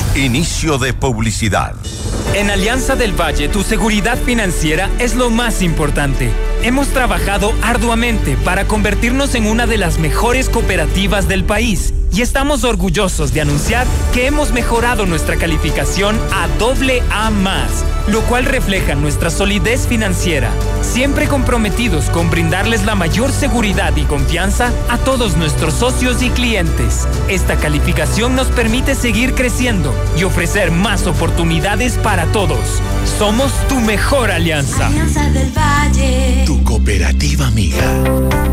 Inicio de publicidad. En Alianza del Valle, tu seguridad financiera es lo más importante. Hemos trabajado arduamente para convertirnos en una de las mejores cooperativas del país y estamos orgullosos de anunciar que hemos mejorado nuestra calificación a doble A lo cual refleja nuestra solidez financiera, siempre comprometidos con brindarles la mayor seguridad y confianza a todos nuestros socios y clientes. Esta calificación nos permite seguir creciendo y ofrecer más oportunidades para todos. Somos tu mejor alianza. Alianza del Valle. Tu cooperativa amiga.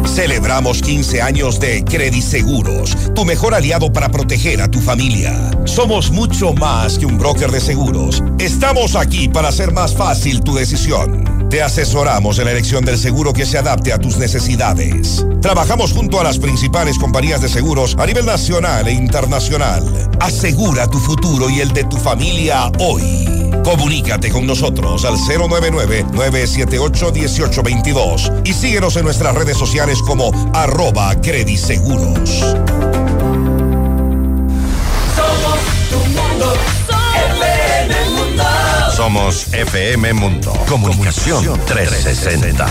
Celebramos 15 años de Credit Seguros, tu mejor aliado para proteger a tu familia. Somos mucho más que un broker de seguros. Estamos aquí para hacer más fácil tu decisión. Te asesoramos en la elección del seguro que se adapte a tus necesidades. Trabajamos junto a las principales compañías de seguros a nivel nacional e internacional. Asegura tu futuro y el de tu familia hoy. Comunícate con nosotros al 099-978-1822 y síguenos en nuestras redes sociales como arroba crediseguros. Somos tu mundo. Somos FM Mundo. Comunicación 360.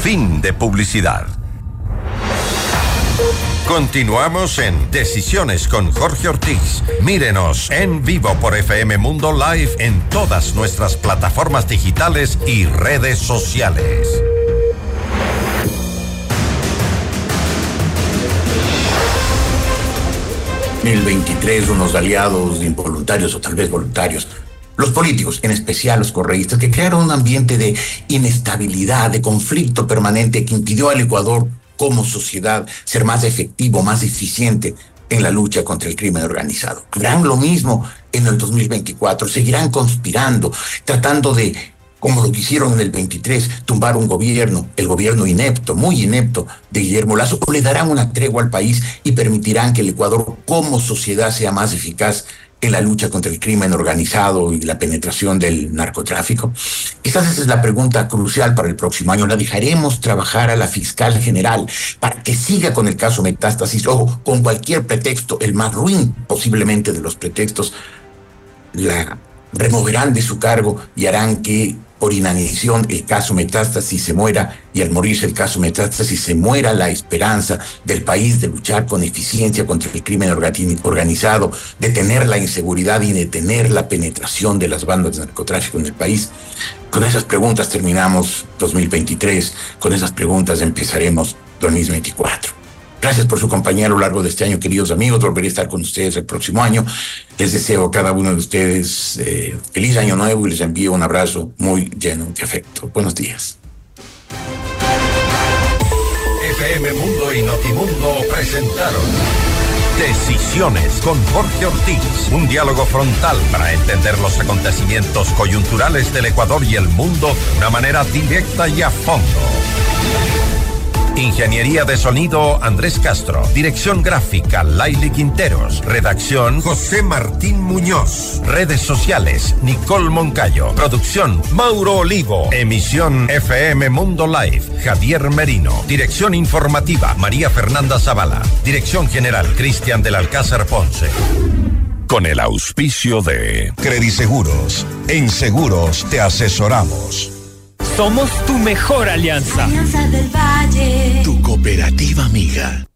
Fin de publicidad. Continuamos en Decisiones con Jorge Ortiz. Mírenos en vivo por FM Mundo Live en todas nuestras plataformas digitales y redes sociales. El 23, unos aliados involuntarios o tal vez voluntarios los políticos, en especial los correístas, que crearon un ambiente de inestabilidad, de conflicto permanente que impidió al Ecuador como sociedad ser más efectivo, más eficiente en la lucha contra el crimen organizado. Harán lo mismo en el 2024, seguirán conspirando, tratando de, como lo que hicieron en el 23, tumbar un gobierno, el gobierno inepto, muy inepto de Guillermo Lazo, o le darán una tregua al país y permitirán que el Ecuador como sociedad sea más eficaz en la lucha contra el crimen organizado y la penetración del narcotráfico? Quizás esa es la pregunta crucial para el próximo año. ¿La dejaremos trabajar a la fiscal general para que siga con el caso Metástasis o con cualquier pretexto, el más ruin posiblemente de los pretextos, la removerán de su cargo y harán que por inanición el caso Metástasis se muera y al morirse el caso Metástasis se muera la esperanza del país de luchar con eficiencia contra el crimen organizado, detener la inseguridad y detener la penetración de las bandas de narcotráfico en el país. Con esas preguntas terminamos 2023, con esas preguntas empezaremos 2024. Gracias por su compañía a lo largo de este año, queridos amigos. Volveré a estar con ustedes el próximo año. Les deseo a cada uno de ustedes eh, feliz año nuevo y les envío un abrazo muy lleno de afecto. Buenos días. FM Mundo y Notimundo presentaron Decisiones con Jorge Ortiz. Un diálogo frontal para entender los acontecimientos coyunturales del Ecuador y el mundo de una manera directa y a fondo. Ingeniería de sonido Andrés Castro. Dirección gráfica Laili Quinteros. Redacción José Martín Muñoz. Redes sociales Nicole Moncayo. Producción Mauro Olivo. Emisión FM Mundo Live Javier Merino. Dirección informativa María Fernanda Zavala. Dirección general Cristian del Alcázar Ponce. Con el auspicio de Crediseguros. En seguros te asesoramos. Somos tu mejor alianza. Alianza del Valle. Tu cooperativa amiga.